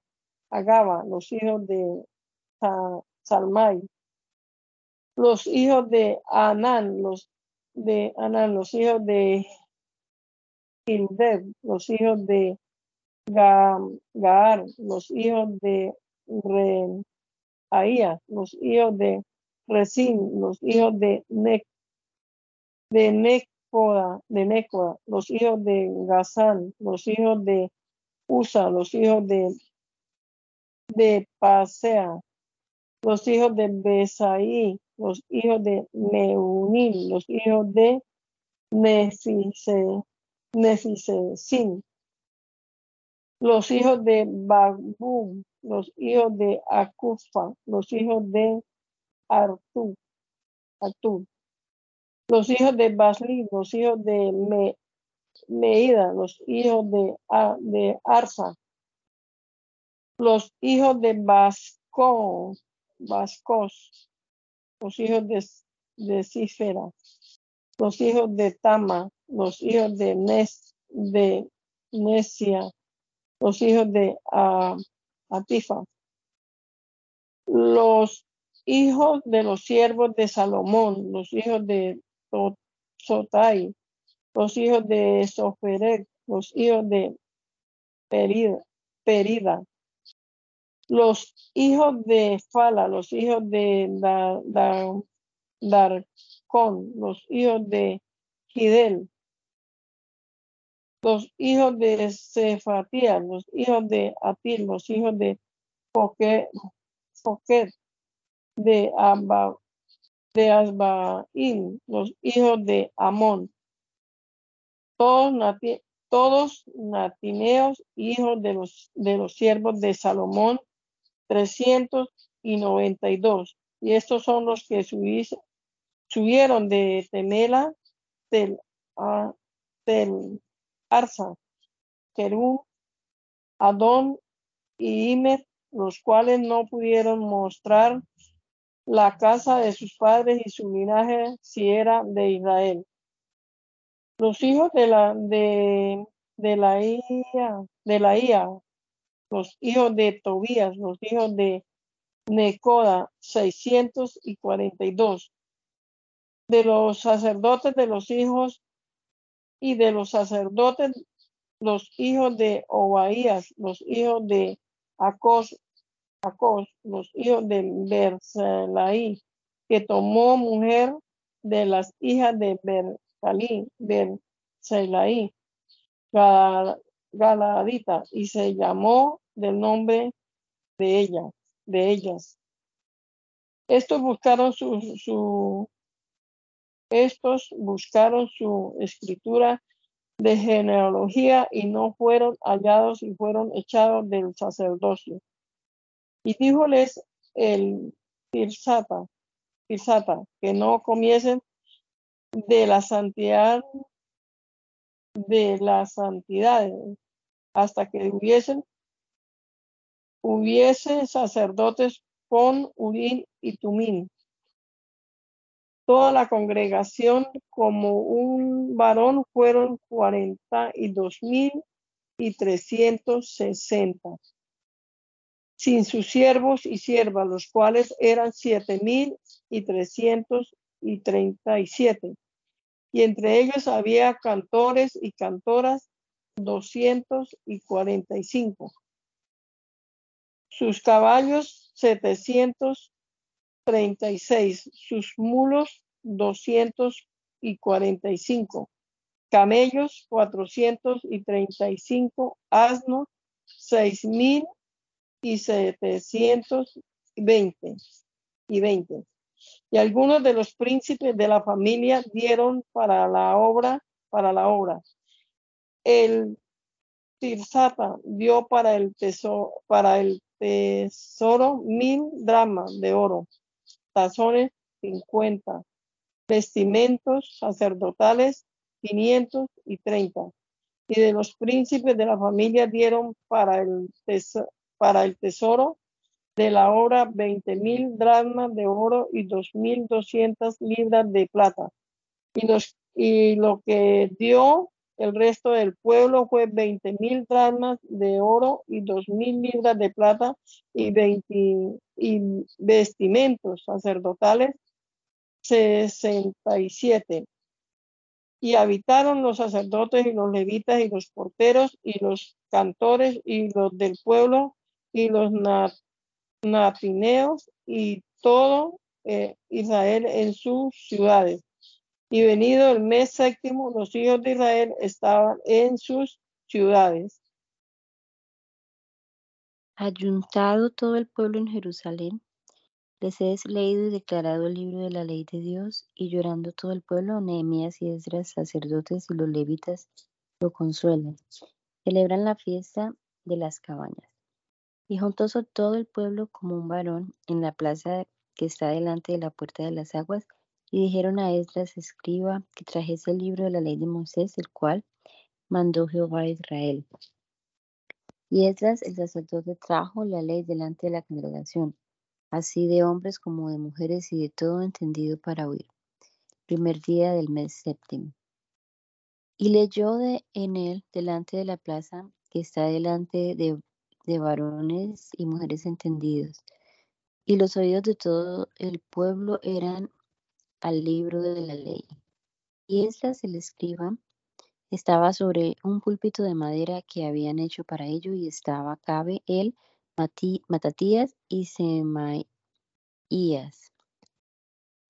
Agaba, los hijos de Salmai, los hijos de Anán, los de Anán, los hijos de Hildeb, los hijos de Gaar, los hijos de Reaía, los hijos de Resin, los hijos de Nec, de Necoda, de Necoda, los hijos de Gazán, los hijos de Usa, los hijos de, de Pasea, los hijos de Besaí, los hijos de Meunim, los hijos de Nefisesin, los hijos de Bagum, los hijos de Akufa, los hijos de Artur, Artur, los hijos de Basli, los hijos de Me, Meida, los hijos de, de Arsa, los hijos de Vasco, Vascos, los hijos de, de Cífera, los hijos de Tama, los hijos de Nes, de Nesia, los hijos de Atifa, los hijos de los siervos de Salomón, los hijos de Sotai, los hijos de Soferek, los hijos de Perida, Perida, los hijos de Fala, los hijos de Darcón, los hijos de Gidel, los hijos de Cefatías, los hijos de Atil, los hijos de Foquet, de Abba, de Asbaín, los hijos de Amón, todos todos natineos, hijos de los, de los siervos de Salomón, 392. Y estos son los que subieron de Temela, del, uh, del Arsa, Kerú, Adón y Imer, los cuales no pudieron mostrar la casa de sus padres y su linaje si era de Israel. Los hijos de la de, de la Ia, de la Ia, los hijos de Tobías, los hijos de Necoda, 642. De los sacerdotes de los hijos y de los sacerdotes, los hijos de Obaías, los hijos de Acos, Acos, los hijos de Berselaí, que tomó mujer de las hijas de Bersalí, Berselaí, Galadita, y se llamó del nombre de ella, de ellas. Estos buscaron su, su estos buscaron su escritura de genealogía y no fueron hallados y fueron echados del sacerdocio. Y díjoles el Tirsata, que no comiesen de la santidad de la santidad hasta que hubiesen hubiese sacerdotes con Urín y Tumín. Toda la congregación como un varón fueron cuarenta y dos mil y trescientos sesenta sin sus siervos y siervas, los cuales eran siete mil y trescientos y treinta y siete. Y entre ellos había cantores y cantoras doscientos y cuarenta y cinco. Sus caballos setecientos treinta y seis, sus mulos doscientos y cuarenta y cinco, camellos cuatrocientos y treinta y cinco, asnos seis mil y setecientos veinte y veinte. Y algunos de los príncipes de la familia dieron para la obra, para la obra. El Tirsata dio para el tesoro, para el tesoro mil dramas de oro, tazones cincuenta, vestimentos sacerdotales quinientos y treinta. Y de los príncipes de la familia dieron para el tesoro, para el tesoro de la obra veinte mil dracmas de oro y dos mil doscientas libras de plata. Y, los, y lo que dio el resto del pueblo fue veinte mil dracmas de oro y dos mil libras de plata y, 20, y vestimentos sacerdotales sesenta y siete. Y habitaron los sacerdotes y los levitas y los porteros y los cantores y los del pueblo y los natineos y todo eh, Israel en sus ciudades. Y venido el mes séptimo, los hijos de Israel estaban en sus ciudades. Ayuntado todo el pueblo en Jerusalén, les es leído y declarado el libro de la ley de Dios, y llorando todo el pueblo, Nehemías y Esdras, sacerdotes y los levitas, lo consuelan. Celebran la fiesta de las cabañas. Y juntóse todo el pueblo como un varón en la plaza que está delante de la puerta de las aguas, y dijeron a Esdras, escriba, que trajese el libro de la ley de Moisés, el cual mandó Jehová a Israel. Y Esdras, el sacerdote, trajo la ley delante de la congregación, así de hombres como de mujeres y de todo entendido para oír. Primer día del mes séptimo. Y leyó de, en él delante de la plaza que está delante de de varones y mujeres entendidos, y los oídos de todo el pueblo eran al libro de la ley. Y esta el escriba estaba sobre un púlpito de madera que habían hecho para ello, y estaba Cabe, él, Matatías y Semaías,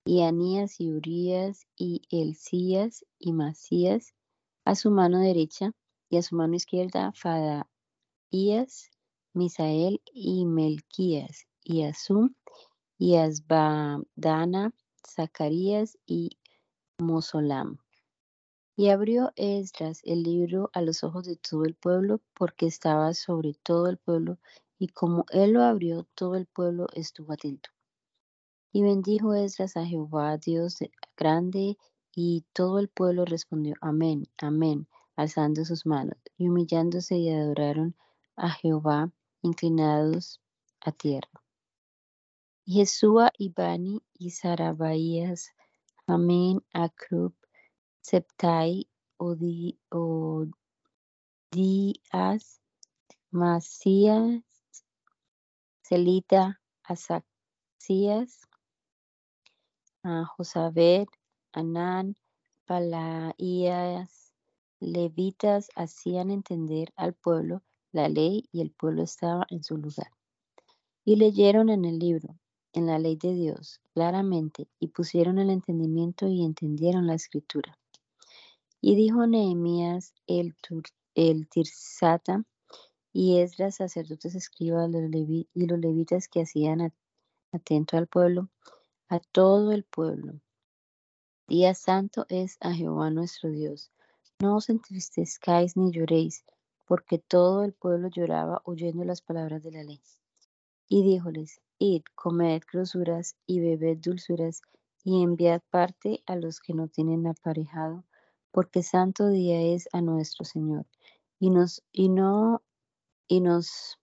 y Anías y Urías y Elcías y Masías a su mano derecha, y a su mano izquierda Fadaías Misael y Melquías, y Azum, y Asbadana, Zacarías y Mosolam. Y abrió Esdras el libro a los ojos de todo el pueblo, porque estaba sobre todo el pueblo, y como él lo abrió, todo el pueblo estuvo atento. Y bendijo Esdras a Jehová, Dios grande, y todo el pueblo respondió, Amén, Amén, alzando sus manos, y humillándose y adoraron a Jehová, inclinados a tierra. Y Jesúa y Sarabaías, Amén, Acrub, Septai, Odías, Masías, Celita, Asaxías, Josabed, Anán, Palaías, levitas hacían entender al pueblo la ley y el pueblo estaba en su lugar. Y leyeron en el libro, en la ley de Dios, claramente, y pusieron el entendimiento y entendieron la escritura. Y dijo Nehemías el, el Tirsata y Esdras, sacerdotes escribas y los levitas que hacían atento al pueblo, a todo el pueblo. Día santo es a Jehová nuestro Dios. No os entristezcáis ni lloréis, porque todo el pueblo lloraba oyendo las palabras de la ley. Y díjoles, id, comed grosuras y bebed dulzuras, y enviad parte a los que no tienen aparejado, porque santo día es a nuestro Señor. Y nos, y no, y nos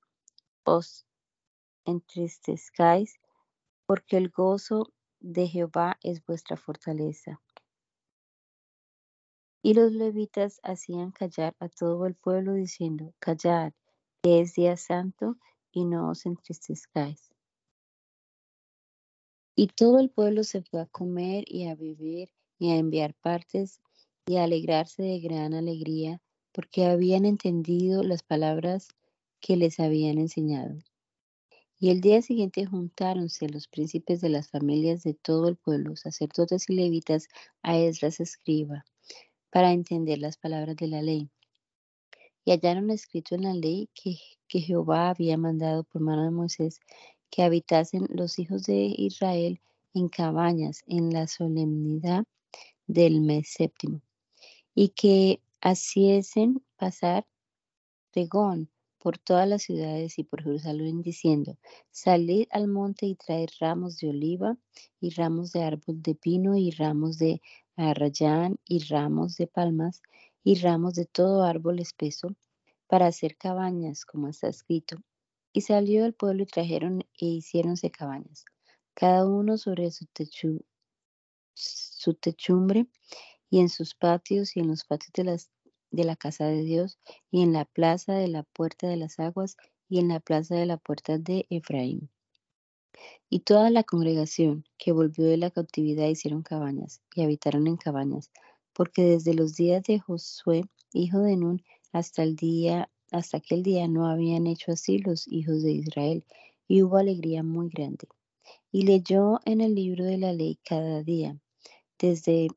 os entristezcáis, porque el gozo de Jehová es vuestra fortaleza. Y los levitas hacían callar a todo el pueblo diciendo, callad, que es día santo, y no os entristezcáis. Y todo el pueblo se fue a comer y a beber y a enviar partes y a alegrarse de gran alegría, porque habían entendido las palabras que les habían enseñado. Y el día siguiente juntáronse los príncipes de las familias de todo el pueblo, sacerdotes y levitas, a Esdras escriba, para entender las palabras de la ley. Y hallaron escrito en la ley que, que Jehová había mandado por mano de Moisés que habitasen los hijos de Israel en cabañas en la solemnidad del mes séptimo, y que haciesen pasar pregón por todas las ciudades y por Jerusalén, diciendo, salid al monte y traed ramos de oliva y ramos de árbol de pino y ramos de arrayán y ramos de palmas y ramos de todo árbol espeso para hacer cabañas, como está escrito. Y salió el pueblo y trajeron e hiciéronse cabañas, cada uno sobre su, techu, su techumbre y en sus patios y en los patios de de la casa de Dios, y en la plaza de la puerta de las aguas, y en la plaza de la puerta de Efraín. Y toda la congregación que volvió de la cautividad hicieron cabañas, y habitaron en cabañas, porque desde los días de Josué, hijo de Nun, hasta el día, hasta aquel día no habían hecho así los hijos de Israel, y hubo alegría muy grande. Y leyó en el libro de la ley cada día, desde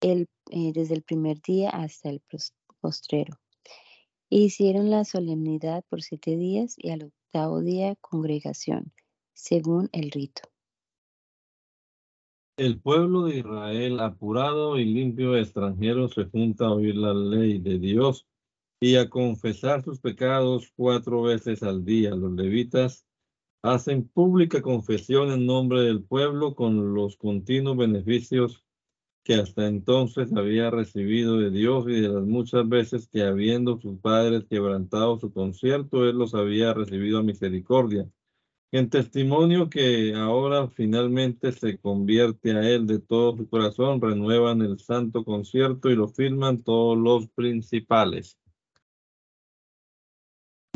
el, eh, desde el primer día hasta el postrero. E hicieron la solemnidad por siete días y al octavo día congregación, según el rito. El pueblo de Israel, apurado y limpio extranjero, se junta a oír la ley de Dios y a confesar sus pecados cuatro veces al día. Los levitas hacen pública confesión en nombre del pueblo con los continuos beneficios que hasta entonces había recibido de Dios y de las muchas veces que habiendo sus padres quebrantado su concierto, él los había recibido a misericordia. En testimonio que ahora finalmente se convierte a él de todo su corazón, renuevan el santo concierto y lo firman todos los principales.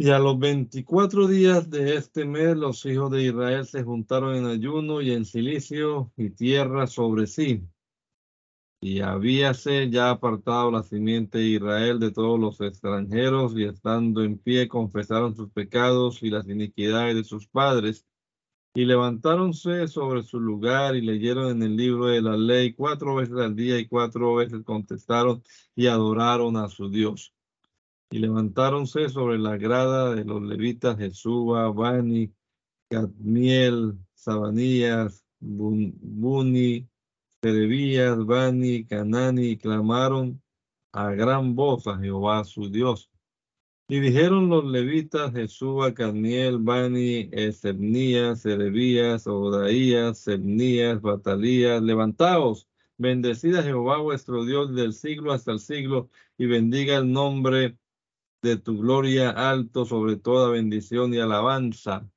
Y a los 24 días de este mes los hijos de Israel se juntaron en ayuno y en silicio y tierra sobre sí y habíase ya apartado la simiente de Israel de todos los extranjeros, y estando en pie confesaron sus pecados y las iniquidades de sus padres, y levantáronse sobre su lugar y leyeron en el libro de la ley cuatro veces al día y cuatro veces contestaron y adoraron a su Dios. Y levantáronse sobre la grada de los levitas Jesúa, Bani, Cadmiel, Sabanías, Buni, Terebías, Bani, Canani, clamaron a gran voz a Jehová su Dios. Y dijeron los levitas, Jesúa, Caniel, Bani, Esebnías, Serebías, Odaías, Sebnías, Batalías, levantaos, bendecida Jehová vuestro Dios del siglo hasta el siglo, y bendiga el nombre de tu gloria alto sobre toda bendición y alabanza.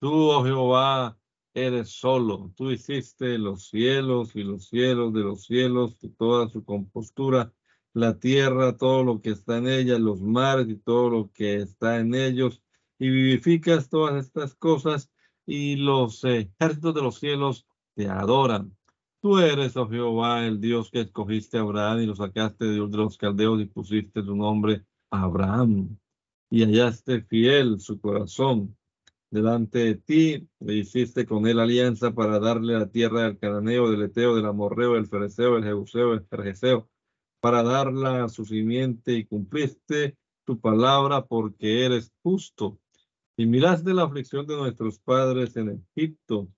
Tú, oh Jehová, eres solo. Tú hiciste los cielos y los cielos de los cielos y toda su compostura la tierra, todo lo que está en ella, los mares y todo lo que está en ellos, y vivificas todas estas cosas, y los ejércitos de los cielos te adoran. Tú eres, oh Jehová, el Dios que escogiste a Abraham y lo sacaste de los caldeos y pusiste tu nombre Abraham. Y hallaste fiel su corazón delante de ti, le hiciste con él alianza para darle la tierra del cananeo, del eteo, del amorreo, del fereceo, del jebuseo, del jerjeseo, para darla a su simiente y cumpliste tu palabra porque eres justo. Y miraste la aflicción de nuestros padres en Egipto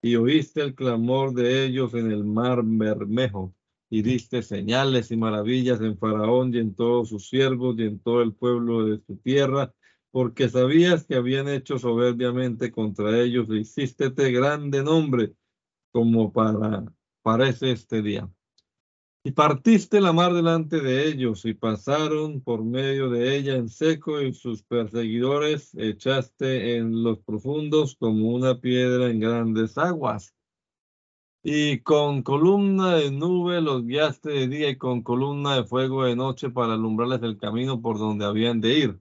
y oíste el clamor de ellos en el mar Bermejo y diste señales y maravillas en Faraón y en todos sus siervos y en todo el pueblo de su tierra, porque sabías que habían hecho soberbiamente contra ellos e hiciste grande nombre como para parece este día. Y partiste la mar delante de ellos y pasaron por medio de ella en seco y sus perseguidores echaste en los profundos como una piedra en grandes aguas. Y con columna de nube los guiaste de día y con columna de fuego de noche para alumbrarles el camino por donde habían de ir.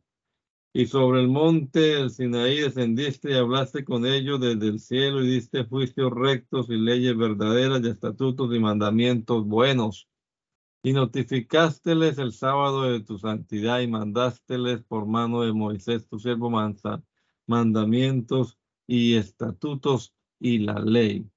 Y sobre el monte del Sinaí descendiste y hablaste con ellos desde el cielo y diste juicios rectos y leyes verdaderas y estatutos y mandamientos buenos y notificásteles el sábado de tu santidad y mandásteles por mano de Moisés, tu siervo, mansa, mandamientos y estatutos y la ley.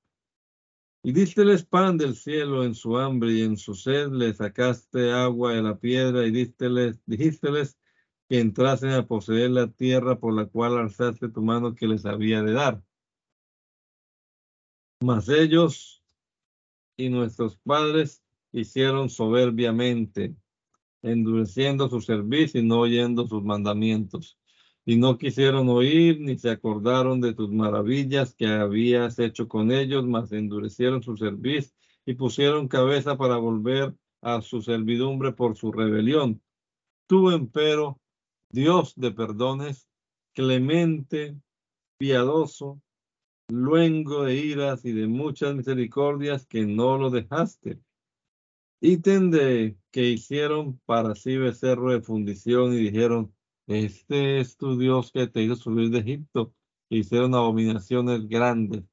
Y dísteles pan del cielo en su hambre y en su sed, le sacaste agua de la piedra y dísteles, dijísteles que entrasen a poseer la tierra por la cual alzaste tu mano que les había de dar. Mas ellos y nuestros padres hicieron soberbiamente, endureciendo su servicio y no oyendo sus mandamientos. Y no quisieron oír ni se acordaron de tus maravillas que habías hecho con ellos, mas endurecieron su servicio y pusieron cabeza para volver a su servidumbre por su rebelión. Tú, empero, Dios de perdones, clemente, piadoso, luengo de iras y de muchas misericordias, que no lo dejaste ítem de que hicieron para sí becerro de fundición y dijeron, este es tu Dios que te hizo subir de Egipto. hicieron abominaciones grandes.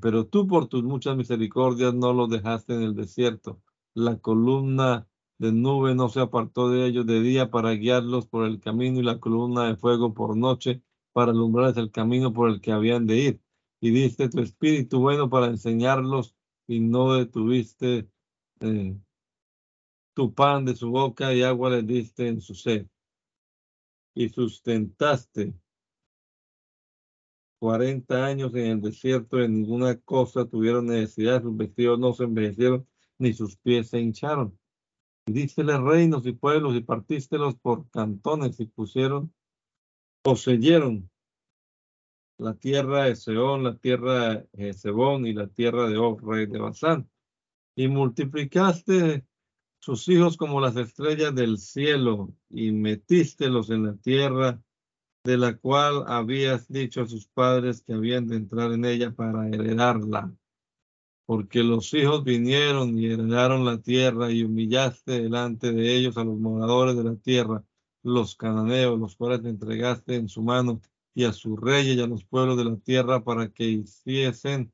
Pero tú por tus muchas misericordias no los dejaste en el desierto. La columna de nube no se apartó de ellos de día para guiarlos por el camino y la columna de fuego por noche para alumbrarles el camino por el que habían de ir. Y diste tu espíritu bueno para enseñarlos y no detuviste eh, tu pan de su boca y agua le diste en su sed. Y sustentaste cuarenta años en el desierto, de ninguna cosa tuvieron necesidad, sus vestidos no se envejecieron, ni sus pies se hincharon. Y dístele reinos y pueblos y partístelos por cantones y pusieron, poseyeron la tierra de Seón, la tierra de Sebón y la tierra de Og, rey de Basán. Y multiplicaste sus hijos como las estrellas del cielo, y metístelos en la tierra de la cual habías dicho a sus padres que habían de entrar en ella para heredarla. Porque los hijos vinieron y heredaron la tierra y humillaste delante de ellos a los moradores de la tierra, los cananeos, los cuales te entregaste en su mano y a sus reyes y a los pueblos de la tierra para que hiciesen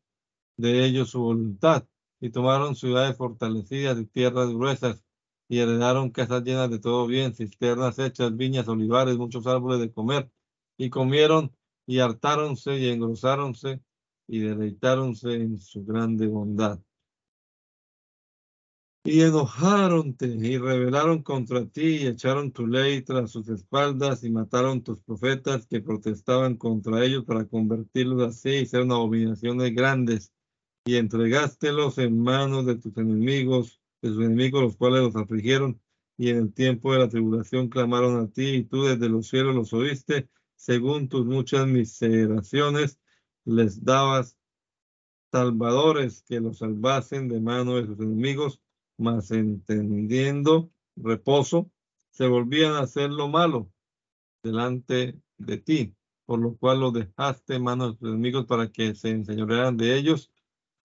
de ellos su voluntad y tomaron ciudades fortalecidas y tierras gruesas y heredaron casas llenas de todo bien, cisternas hechas, viñas, olivares, muchos árboles de comer. Y comieron y hartáronse y engrosáronse y deleitáronse en su grande bondad. Y enojaronte y rebelaron contra ti y echaron tu ley tras sus espaldas y mataron tus profetas que protestaban contra ellos para convertirlos así y ser una abominaciones grandes y entregástelos en manos de tus enemigos, de sus enemigos los cuales los afligieron, y en el tiempo de la tribulación clamaron a ti, y tú desde los cielos los oíste, según tus muchas miseraciones, les dabas salvadores que los salvasen de mano de sus enemigos, mas entendiendo reposo, se volvían a hacer lo malo delante de ti, por lo cual los dejaste en manos de tus enemigos para que se enseñorearan de ellos,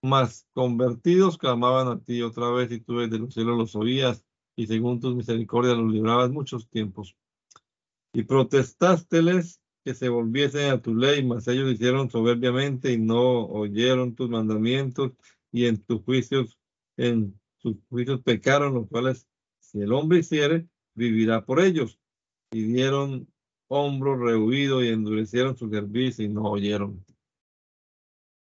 mas convertidos clamaban a ti otra vez y tú desde los cielos los oías y según tus misericordias los librabas muchos tiempos. Y protestásteles que se volviesen a tu ley, mas ellos hicieron soberbiamente y no oyeron tus mandamientos y en tus juicios, en sus juicios pecaron, los cuales si el hombre hiciere, vivirá por ellos. Y dieron hombro rehuido y endurecieron su servicio y no oyeron.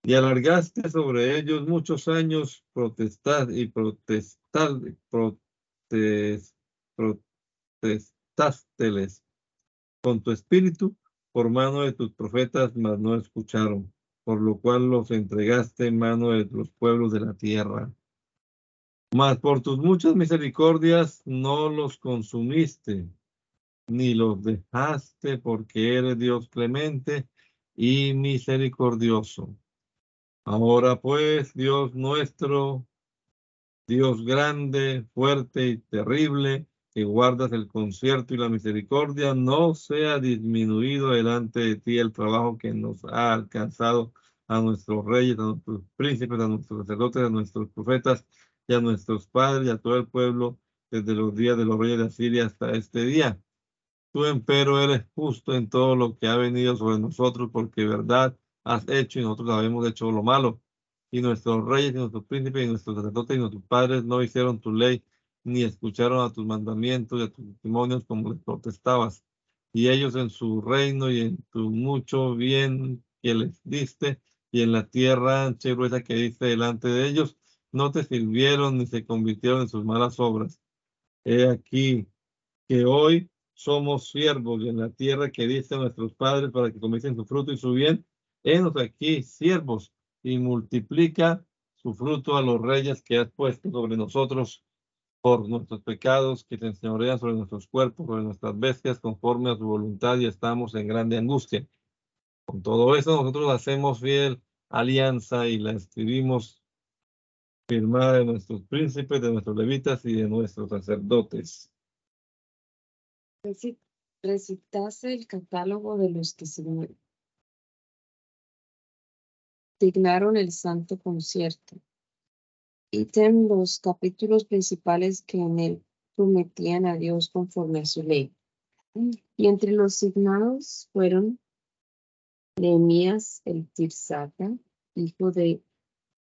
Y alargaste sobre ellos muchos años protestar y protestar, protest, con tu espíritu por mano de tus profetas, mas no escucharon, por lo cual los entregaste en mano de los pueblos de la tierra. Mas por tus muchas misericordias no los consumiste, ni los dejaste, porque eres Dios clemente y misericordioso Ahora pues, Dios nuestro, Dios grande, fuerte y terrible, que guardas el concierto y la misericordia, no sea disminuido delante de ti el trabajo que nos ha alcanzado a nuestros reyes, a nuestros príncipes, a nuestros sacerdotes, a nuestros profetas y a nuestros padres y a todo el pueblo desde los días de los reyes de Asiria hasta este día. Tú, empero, eres justo en todo lo que ha venido sobre nosotros, porque verdad has hecho y nosotros habíamos hecho lo malo. Y nuestros reyes y nuestros príncipes y nuestros sacerdotes y nuestros padres no hicieron tu ley, ni escucharon a tus mandamientos y a tus testimonios como les protestabas. Y ellos en su reino y en tu mucho bien que les diste y en la tierra ancha y gruesa que diste delante de ellos, no te sirvieron ni se convirtieron en sus malas obras. He aquí que hoy somos siervos en la tierra que diste a nuestros padres para que comiesen su fruto y su bien, Henos aquí siervos y multiplica su fruto a los reyes que has puesto sobre nosotros por nuestros pecados, que se enseñorean sobre nuestros cuerpos, sobre nuestras bestias, conforme a su voluntad, y estamos en grande angustia. Con todo eso, nosotros hacemos fiel alianza y la escribimos firmada de nuestros príncipes, de nuestros levitas y de nuestros sacerdotes. Recitase el catálogo de los que se dignaron el santo concierto. Ítem los capítulos principales que en él prometían a Dios conforme a su ley. Y entre los signados fueron Nehemías el Tirsata, hijo de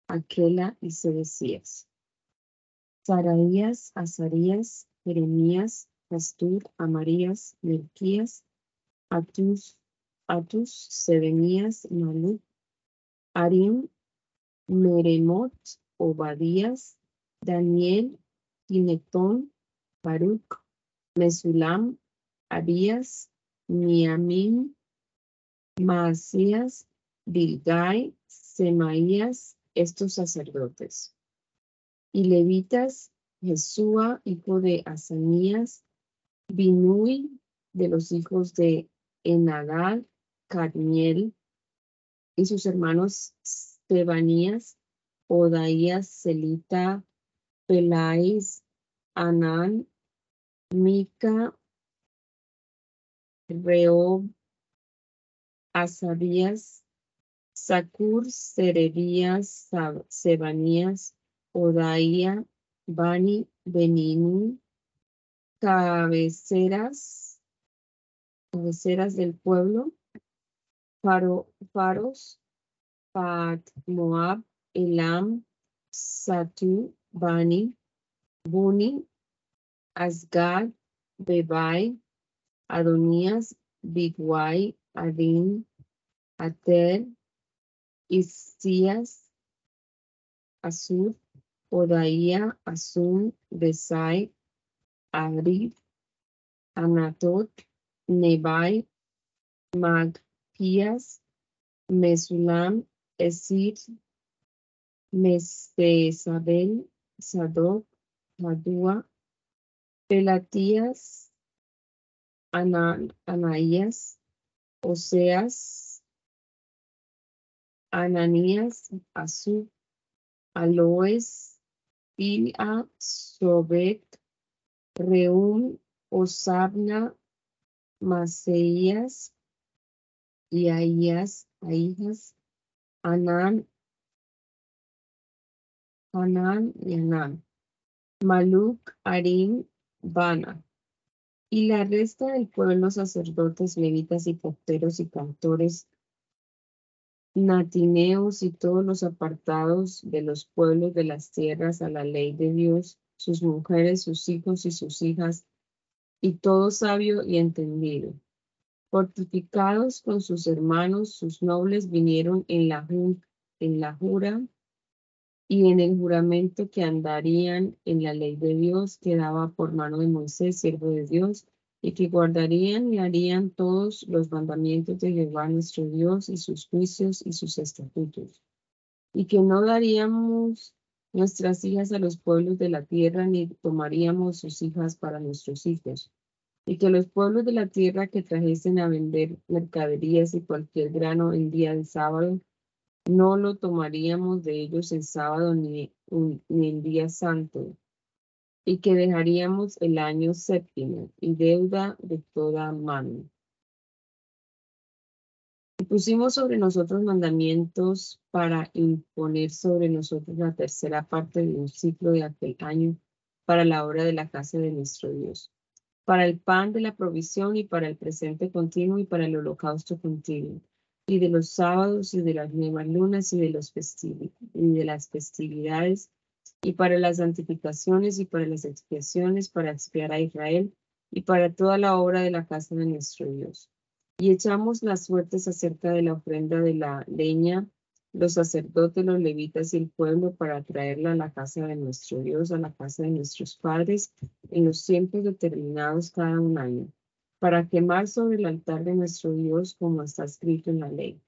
Aquela y Sedecías, Saraías, Azarías, Jeremías, Pastur, Amarías, Melquías, Atus, Atus, Sebenías, Maluk, Arim, Meremot, Obadías, Daniel, Tinetón, Baruch, Mesulam, Abías, Miamim, Maasías, Bilgai, Semaías, estos sacerdotes. Y levitas, Jesúa, hijo de Asanías, Binui, de los hijos de Enadal, Carniel, y sus hermanos Sebanías, Odaías, Celita, Peláis, Anán, Mica, Reob, Asabías, Sakur, Serebías, Sebanías, Odaía, Bani, Beninu, cabeceras, cabeceras del pueblo, Faros, Pat, Moab, Elam, Satu, Bani, Buni, Asgad, Bebai, Adonías, Bigwai, Adin, Ater, Isías, Asur, Odaía, Asun, Besai, Arif, Anatot, Nebai, Mag, Pías, Mesulam, Esir, Mesesabel, Sadoc, Madúa, Pelatías, Anaías, Oseas, Ananías, Azú, Aloes, Pila, Sobet, Reum, Osabna, Maseías, y Ahías, Ahías, Anán, Anán y Anán, Maluk, Arim, Bana. Y la resta del pueblo, sacerdotes, levitas y porteros y cantores, natineos y todos los apartados de los pueblos de las tierras a la ley de Dios, sus mujeres, sus hijos y sus hijas, y todo sabio y entendido Fortificados con sus hermanos, sus nobles vinieron en la, en la jura y en el juramento que andarían en la ley de Dios que daba por mano de Moisés, siervo de Dios, y que guardarían y harían todos los mandamientos de Jehová nuestro Dios y sus juicios y sus estatutos. Y que no daríamos nuestras hijas a los pueblos de la tierra, ni tomaríamos sus hijas para nuestros hijos y que los pueblos de la tierra que trajesen a vender mercaderías y cualquier grano en día de sábado, no lo tomaríamos de ellos en sábado ni, ni en día santo, y que dejaríamos el año séptimo y deuda de toda mano. Y pusimos sobre nosotros mandamientos para imponer sobre nosotros la tercera parte de un ciclo de aquel año para la obra de la casa de nuestro Dios para el pan de la provisión y para el presente continuo y para el holocausto continuo, y de los sábados y de las nuevas lunas y de, los y de las festividades, y para las santificaciones y para las expiaciones, para expiar a Israel, y para toda la obra de la casa de nuestro Dios. Y echamos las suertes acerca de la ofrenda de la leña los sacerdotes, los levitas y el pueblo para traerla a la casa de nuestro Dios, a la casa de nuestros padres, en los tiempos determinados cada un año, para quemar sobre el altar de nuestro Dios como está escrito en la ley,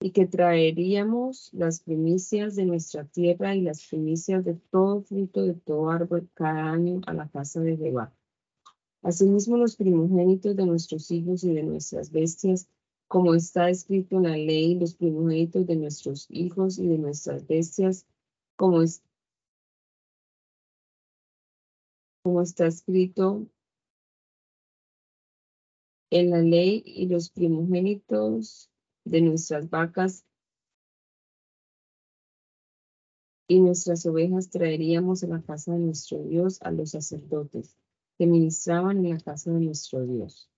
y que traeríamos las primicias de nuestra tierra y las primicias de todo fruto de todo árbol cada año a la casa de Jehová. Asimismo, los primogénitos de nuestros hijos y de nuestras bestias, como está escrito en la ley, los primogénitos de nuestros hijos y de nuestras bestias, como, es, como está escrito en la ley, y los primogénitos de nuestras vacas y nuestras ovejas traeríamos a la casa de nuestro Dios a los sacerdotes que ministraban en la casa de nuestro Dios.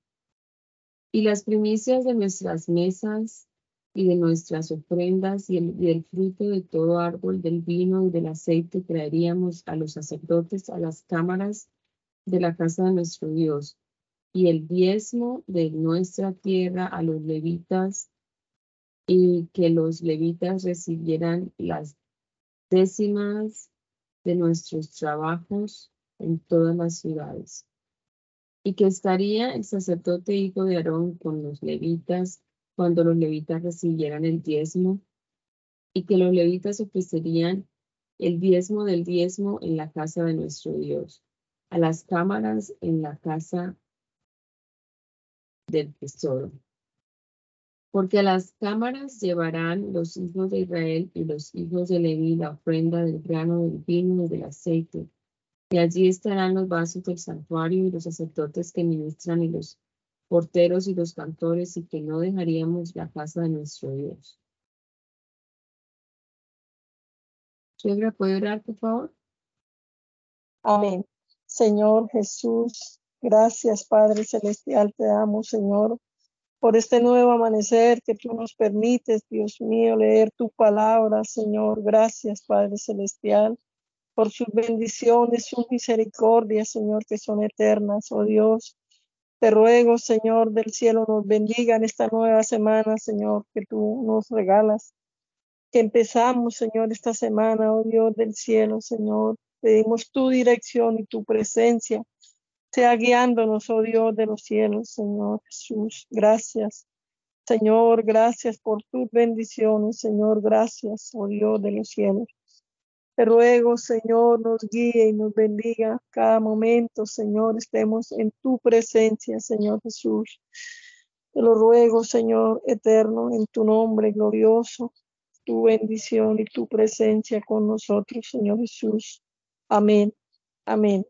Y las primicias de nuestras mesas y de nuestras ofrendas y el, fruto de todo árbol del vino y del aceite traeríamos a los sacerdotes a las cámaras de la casa de nuestro Dios. Y el diezmo de nuestra tierra a los levitas y que los levitas recibieran las décimas de nuestros trabajos en todas las ciudades y que estaría el sacerdote hijo de Aarón con los levitas cuando los levitas recibieran el diezmo, y que los levitas ofrecerían el diezmo del diezmo en la casa de nuestro Dios, a las cámaras en la casa del tesoro. Porque a las cámaras llevarán los hijos de Israel y los hijos de Leví la ofrenda del grano, del vino y del aceite, y allí estarán los vasos del santuario y los sacerdotes que ministran y los porteros y los cantores y que no dejaríamos la casa de nuestro Dios. Suegra, ¿puede orar, por favor? Amén. Señor Jesús, gracias Padre Celestial, te amo, Señor, por este nuevo amanecer que tú nos permites, Dios mío, leer tu palabra, Señor. Gracias, Padre Celestial por sus bendiciones, sus misericordias, Señor, que son eternas, oh Dios. Te ruego, Señor del cielo, nos bendiga en esta nueva semana, Señor, que tú nos regalas. Que empezamos, Señor, esta semana, oh Dios del cielo, Señor. Pedimos tu dirección y tu presencia. Sea guiándonos, oh Dios de los cielos, Señor Jesús. Gracias. Señor, gracias por tus bendiciones, Señor. Gracias, oh Dios de los cielos. Te ruego, Señor, nos guíe y nos bendiga cada momento, Señor, estemos en tu presencia, Señor Jesús. Te lo ruego, Señor eterno, en tu nombre glorioso, tu bendición y tu presencia con nosotros, Señor Jesús. Amén. Amén.